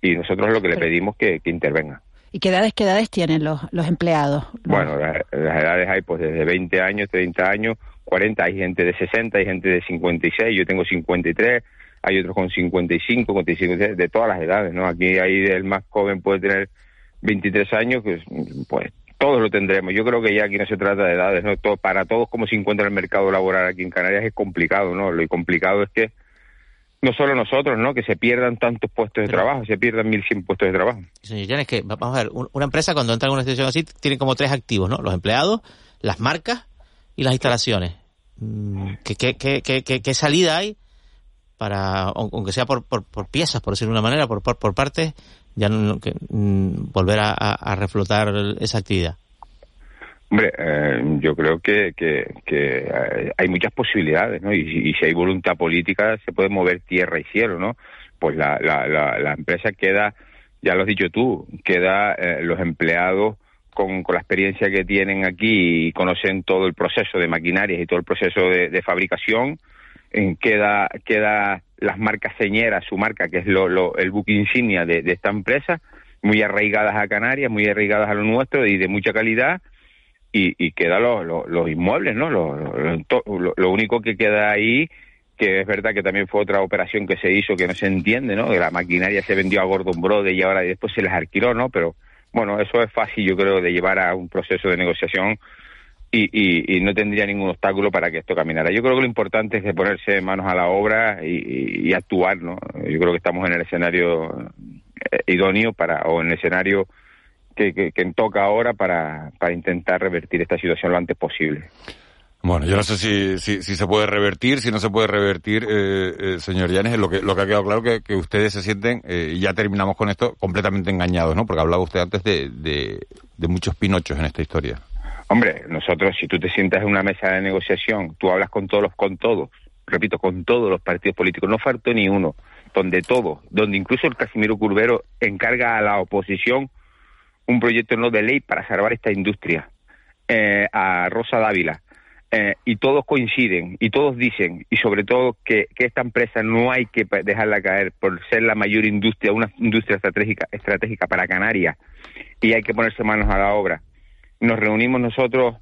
y nosotros lo que le pedimos que, que intervenga. ¿Y qué edades, qué edades tienen los, los empleados? Bueno, las, edades hay pues desde 20 años, 30 años, 40, hay gente de 60, hay gente de 56, yo tengo 53, hay otros con 55, con 55, de todas las edades, ¿no? Aquí hay el más joven puede tener 23 años, pues, pues todos lo tendremos. Yo creo que ya aquí no se trata de edades, ¿no? Todo, para todos cómo se encuentra el mercado laboral aquí en Canarias es complicado, ¿no? Lo complicado es que no solo nosotros, ¿no? Que se pierdan tantos puestos de trabajo, se pierdan 1.100 puestos de trabajo. Señor es que, vamos a ver, una empresa cuando entra en una situación así tiene como tres activos, ¿no? Los empleados, las marcas y las instalaciones. Mm, ¿Qué, qué, qué, qué, qué salida hay para, aunque sea por, por, por, piezas, por decirlo de una manera, por, por, por partes, ya no, que, mm, volver a, reflotar esa actividad? Hombre, eh, yo creo que, que, eh, hay muchas posibilidades, ¿no? Y, si hay voluntad política, se puede mover tierra y cielo, ¿no? Pues la, la, la, empresa queda, ya lo has dicho tú, queda eh, los empleados con, con, la experiencia que tienen aquí y conocen todo el proceso de maquinarias y todo el proceso de, fabricación, queda, queda las marcas señeras, su marca, que es lo, lo, el buque insignia de, de esta empresa, muy arraigadas a Canarias, muy arraigadas a lo nuestro y de mucha calidad y, y queda los, los, inmuebles, ¿no? Lo, único que queda ahí, que es verdad que también fue otra operación que se hizo que no se entiende, ¿no? Que la maquinaria se vendió a Gordon Brothers y ahora después se les alquiló, ¿no? Pero bueno, eso es fácil, yo creo, de llevar a un proceso de negociación y, y, no tendría ningún obstáculo para que esto caminara. Yo creo que lo importante es de ponerse manos a la obra y, actuar, ¿no? Yo creo que estamos en el escenario eh, idóneo para, o en el escenario que, que, toca ahora para, para intentar revertir esta situación lo antes posible. Bueno, yo no sé si, si, se puede revertir, si no se puede revertir, eh, eh, señor Llanes, lo que, lo que ha quedado claro que, que ustedes se sienten, eh, y ya terminamos con esto, completamente engañados, ¿no? Porque hablaba usted antes de, de, muchos pinochos en esta historia. Hombre, nosotros, si tú te sientas en una mesa de negociación, tú hablas con todos los, con todos, repito, con todos los partidos políticos, no faltó ni uno, donde todo, donde incluso el Casimiro Curvero encarga a la oposición un proyecto no de ley para salvar esta industria, eh, a Rosa Dávila. Eh, y todos coinciden y todos dicen, y sobre todo que, que, esta empresa no hay que dejarla caer por ser la mayor industria, una industria estratégica, estratégica para Canarias, y hay que ponerse manos a la obra. Nos reunimos nosotros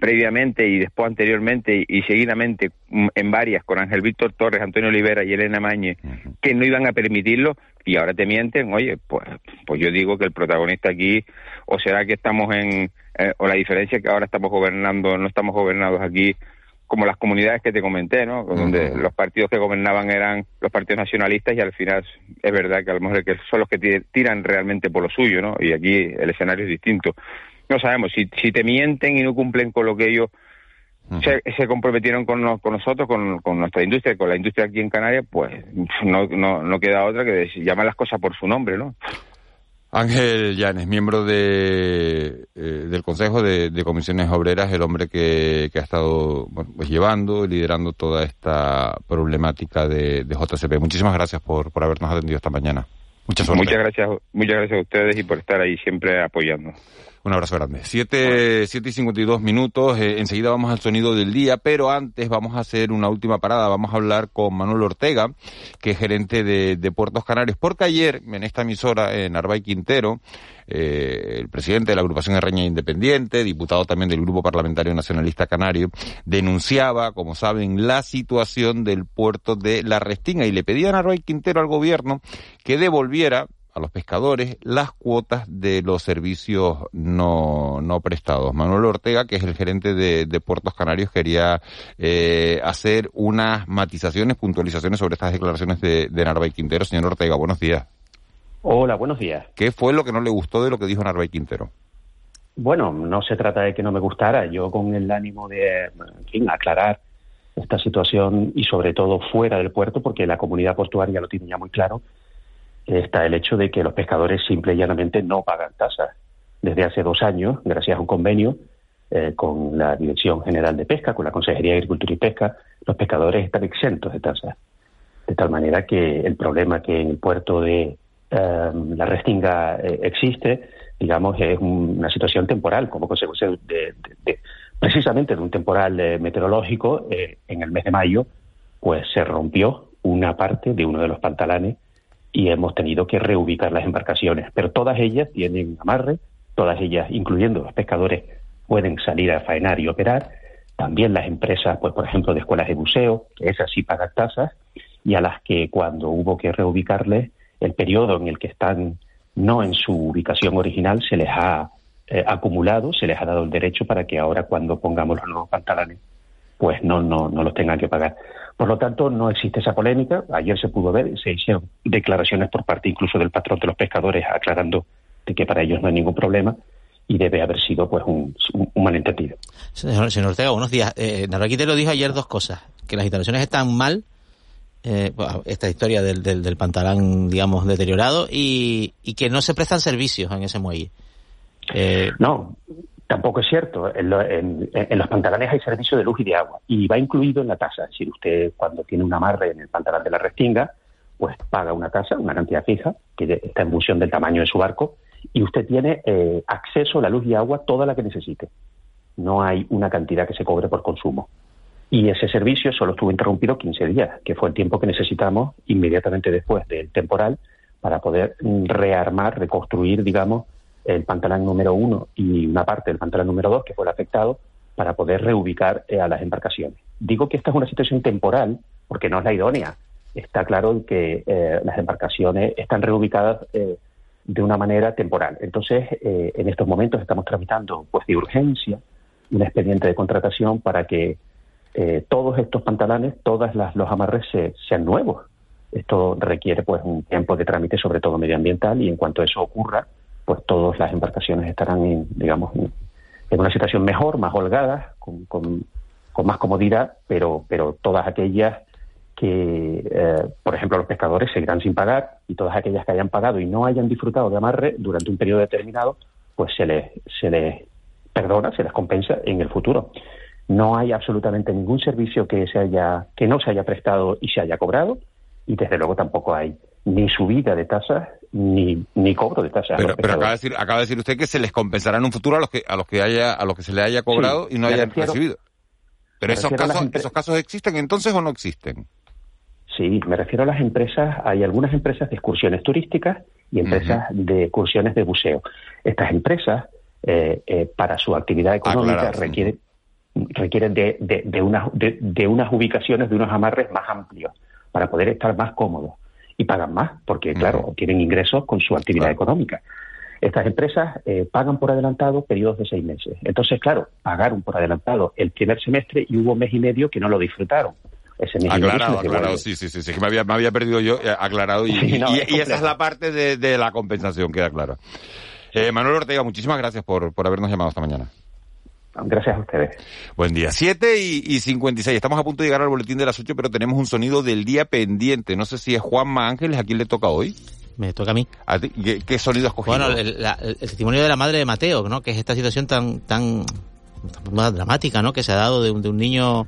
previamente y después anteriormente y seguidamente mm, en varias con Ángel Víctor Torres, Antonio Olivera y Elena Mañez, que no iban a permitirlo y ahora te mienten, oye, pues, pues yo digo que el protagonista aquí, o será que estamos en, eh, o la diferencia es que ahora estamos gobernando, no estamos gobernados aquí como las comunidades que te comenté, ¿no? Donde los partidos que gobernaban eran los partidos nacionalistas y al final es verdad que a lo mejor que son los que tiran realmente por lo suyo, ¿no? Y aquí el escenario es distinto no sabemos si, si te mienten y no cumplen con lo que ellos se, comprometieron con, con nosotros, con, con, nuestra industria, con la industria aquí en Canarias, pues no, no, no queda otra que decir, llamar las cosas por su nombre, ¿no? Ángel Llanes, miembro de, eh, del Consejo de, Comisiones Obreras, el hombre que, que ha estado pues llevando y liderando toda esta problemática de, de JCP. Muchísimas gracias por, por habernos atendido esta mañana. Muchas gracias, muchas gracias a ustedes y por estar ahí siempre apoyando. Un abrazo grande. Siete, siete y cincuenta y dos minutos. Eh, enseguida vamos al sonido del día, pero antes vamos a hacer una última parada. Vamos a hablar con Manuel Ortega, que es gerente de, de Puertos Canarios, porque ayer en esta emisora, en Arbay Quintero, eh, el presidente de la agrupación Herreña Independiente, diputado también del Grupo Parlamentario Nacionalista Canario, denunciaba, como saben, la situación del puerto de La Restinga y le pedían a Arbay Quintero al gobierno que devolviera a los pescadores las cuotas de los servicios no, no prestados. Manuel Ortega, que es el gerente de, de Puertos Canarios, quería eh, hacer unas matizaciones, puntualizaciones sobre estas declaraciones de, de Narváez Quintero. Señor Ortega, buenos días. Hola, buenos días. ¿Qué fue lo que no le gustó de lo que dijo Narváez Quintero? Bueno, no se trata de que no me gustara. Yo con el ánimo de, en fin, aclarar esta situación y sobre todo fuera del puerto, porque la comunidad portuaria lo tiene ya muy claro, está el hecho de que los pescadores simple y llanamente no pagan tasas. Desde hace dos años, gracias a un convenio, eh, con la Dirección General de Pesca, con la Consejería de Agricultura y Pesca, los pescadores están exentos de tasas. De tal manera que el problema que en el puerto de eh, la Restinga eh, existe, digamos, es una situación temporal, como consecuencia de, precisamente de un temporal meteorológico en el mes de mayo, pues se rompió una parte de uno de los pantalanes y hemos tenido que reubicar las embarcaciones. Pero todas ellas tienen amarre, todas ellas, incluyendo los pescadores, pueden salir a faenar y operar. También las empresas, pues por ejemplo, de escuelas de buceo, que esas sí pagan tasas, y a las que cuando hubo que reubicarles, el periodo en el que están no en su ubicación original se les ha eh, acumulado, se les ha dado el derecho para que ahora cuando pongamos los nuevos pantalones, pues no, no, no los tengan que pagar. Por lo tanto, no existe esa polémica. Ayer se pudo ver, se hicieron declaraciones por parte incluso del patrón de los pescadores aclarando de que para ellos no hay ningún problema y debe haber sido pues un, malentendido. Señor, Ortega, buenos días. Eh, te lo dijo ayer dos cosas, que las instalaciones están mal, eh, esta historia del, del, pantalán, digamos, deteriorado, y, y, que no se prestan servicios en ese muelle. Eh, no, Tampoco es cierto. En, los pantalones hay servicio de luz y de agua y va incluido en la tasa. Es decir, usted cuando tiene un amarre en el pantalón de la restinga, pues paga una tasa, una cantidad fija, que está en función del tamaño de su barco, y usted tiene eh, acceso a la luz y agua toda la que necesite. No hay una cantidad que se cobre por consumo. Y ese servicio solo estuvo interrumpido 15 días, que fue el tiempo que necesitamos inmediatamente después del temporal para poder rearmar, reconstruir, digamos, el pantalón número uno y una parte del pantalón número dos, que fue el afectado, para poder reubicar eh, a las embarcaciones. Digo que esta es una situación temporal porque no es la idónea. Está claro que eh, las embarcaciones están reubicadas eh, de una manera temporal. Entonces, en estos momentos estamos tramitando, pues, de urgencia, un expediente de contratación para que todos estos pantalones, todos los amarres sean nuevos. Esto requiere, pues, un tiempo de trámite, sobre todo medioambiental, y en cuanto eso ocurra, pues todas las embarcaciones estarán, en, digamos, en una situación mejor, más holgada, con, más comodidad, pero, pero todas aquellas que, eh, por ejemplo, los pescadores seguirán sin pagar y todas aquellas que hayan pagado y no hayan disfrutado de amarre durante un periodo determinado, pues se les, se les perdona, se les compensa en el futuro. No hay absolutamente ningún servicio que se haya, que no se haya prestado y se haya cobrado, y desde luego tampoco hay ni subida de tasas ni, ni cobro de tasas. Pero, acaba, de decir, acaba de decir usted que se les compensará en un futuro a los que a los que haya a los que se le haya cobrado y no hayan recibido. Pero esos casos esos casos existen entonces o no existen. Sí, me refiero a las empresas. Hay algunas empresas de excursiones turísticas y empresas de excursiones de buceo. Estas empresas eh, eh, para su actividad económica requieren requieren de, de, de, unas, de, unas ubicaciones, de unos amarres más amplios para poder estar más cómodos y pagan más, porque, claro, tienen ingresos con su actividad económica. Estas empresas eh, pagan por adelantado periodos de seis meses. Entonces, claro, pagaron por adelantado el primer semestre y hubo un mes y medio que no lo disfrutaron. Ese mes aclarado, aclarado, sí, sí, sí, sí, que me había, me había perdido yo, eh, aclarado, y, y, esa es la parte de, de la compensación, queda claro. Eh, Manuel Ortega, muchísimas gracias por, por habernos llamado esta mañana. Gracias a ustedes. Buen día. 7 y, y 56. Estamos a punto de llegar al boletín de las 8, pero tenemos un sonido del día pendiente. No sé si es Juanma Ángeles, ¿a quién le toca hoy? Me toca a mí. ¿Qué, sonido has cogido? Bueno, el, testimonio de la madre de Mateo, ¿no? Que es esta situación tan, tan, dramática, ¿no? Que se ha dado de, un niño...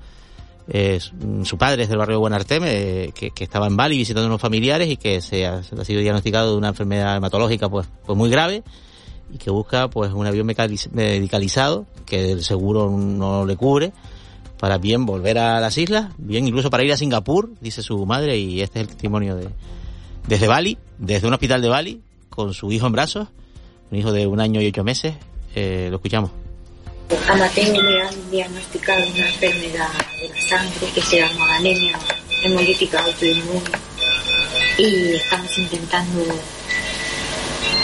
Eh, su padre es del barrio de Buenarteme, que, estaba en Bali visitando a unos familiares y que se ha, se ha sido diagnosticado de una enfermedad hematológica pues, pues muy grave y que busca pues un avión medicalizado que el seguro no le cubre para bien volver a las islas, bien incluso para ir a Singapur, dice su madre, y este es el testimonio de desde Bali, desde un hospital de Bali, con su hijo en brazos, un hijo de un año y ocho meses, eh, lo escuchamos. A Mateo le han diagnosticado una enfermedad de la sangre que se llama anemia hemolítica autoinmune y estamos intentando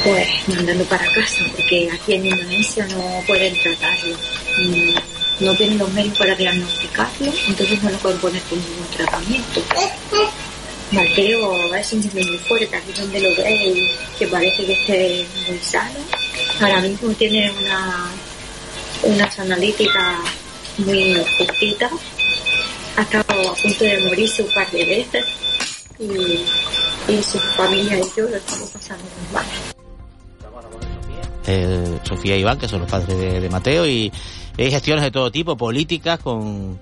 pues mandarlo para casa, porque aquí en Indonesia no pueden tratarlo. Mm, no tienen los medios para diagnosticarlo, entonces no lo pueden poner con ningún tratamiento. Mateo es un niño muy fuerte, aquí donde lo ve que parece que esté muy sano. Ahora mismo tiene una, unas analíticas muy justitas. Ha estado a punto de morirse un par de veces y, y su familia y yo lo estamos pasando muy mal eh, Sofía y Iván, que son los padres de, Mateo, y, hay gestiones de todo tipo, políticas, con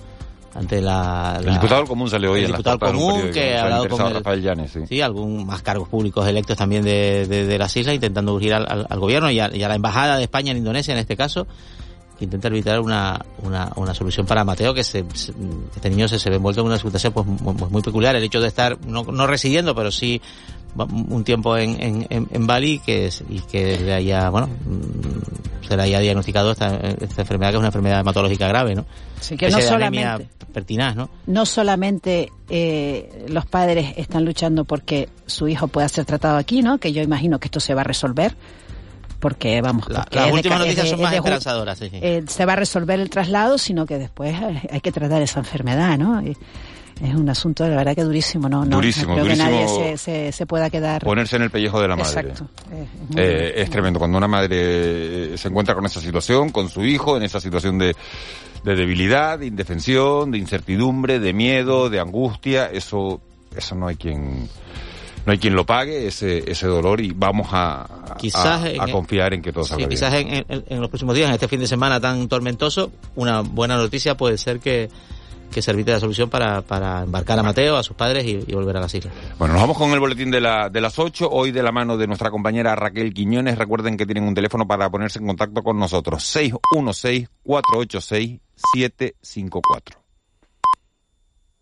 ante la, el diputado del común salió hoy el en diputado común que ha hablado con el, Rafael Llanes, sí. sí. algún más cargos públicos electos también de, de, de las islas intentando urgir al, al, al gobierno y a, y a, la embajada de España en Indonesia en este caso que intenta evitar una, una, una solución para Mateo que se, se, este niño se, se ve envuelto en una situación pues muy, muy, peculiar el hecho de estar no, no residiendo pero sí un tiempo en, en, en Bali que, y que le haya, bueno, se le haya diagnosticado esta, esta enfermedad que es una enfermedad hematológica grave, ¿no? Sí, que no solamente, pertinaz, ¿no? No solamente eh, los padres están luchando porque su hijo pueda ser tratado aquí, ¿no? Que yo imagino que esto se va a resolver porque vamos la, las últimas de, noticias son más esperanzadoras sí, sí. Eh, se va a resolver el traslado sino que después hay que tratar esa enfermedad no y, es un asunto, la verdad que durísimo, ¿no? Durísimo, no creo durísimo. que nadie se, se, se, pueda quedar. Ponerse en el pellejo de la madre. Exacto. Eh, es, eh, es tremendo. Cuando una madre se encuentra con esa situación, con su hijo, en esa situación de, de debilidad, de indefensión, de incertidumbre, de miedo, de angustia, eso, eso no hay quien no hay quien lo pague ese, ese dolor y vamos a, quizás a, a confiar en que todo salga sí, bien. Quizás en, en, en, los próximos días, en este fin de semana tan tormentoso, una buena noticia puede ser que que servite de solución para, para embarcar a Mateo, a sus padres y, y, volver a las islas. Bueno, nos vamos con el boletín de, la, de las 8, hoy de la mano de nuestra compañera Raquel Quiñones. Recuerden que tienen un teléfono para ponerse en contacto con nosotros, 616-486-754.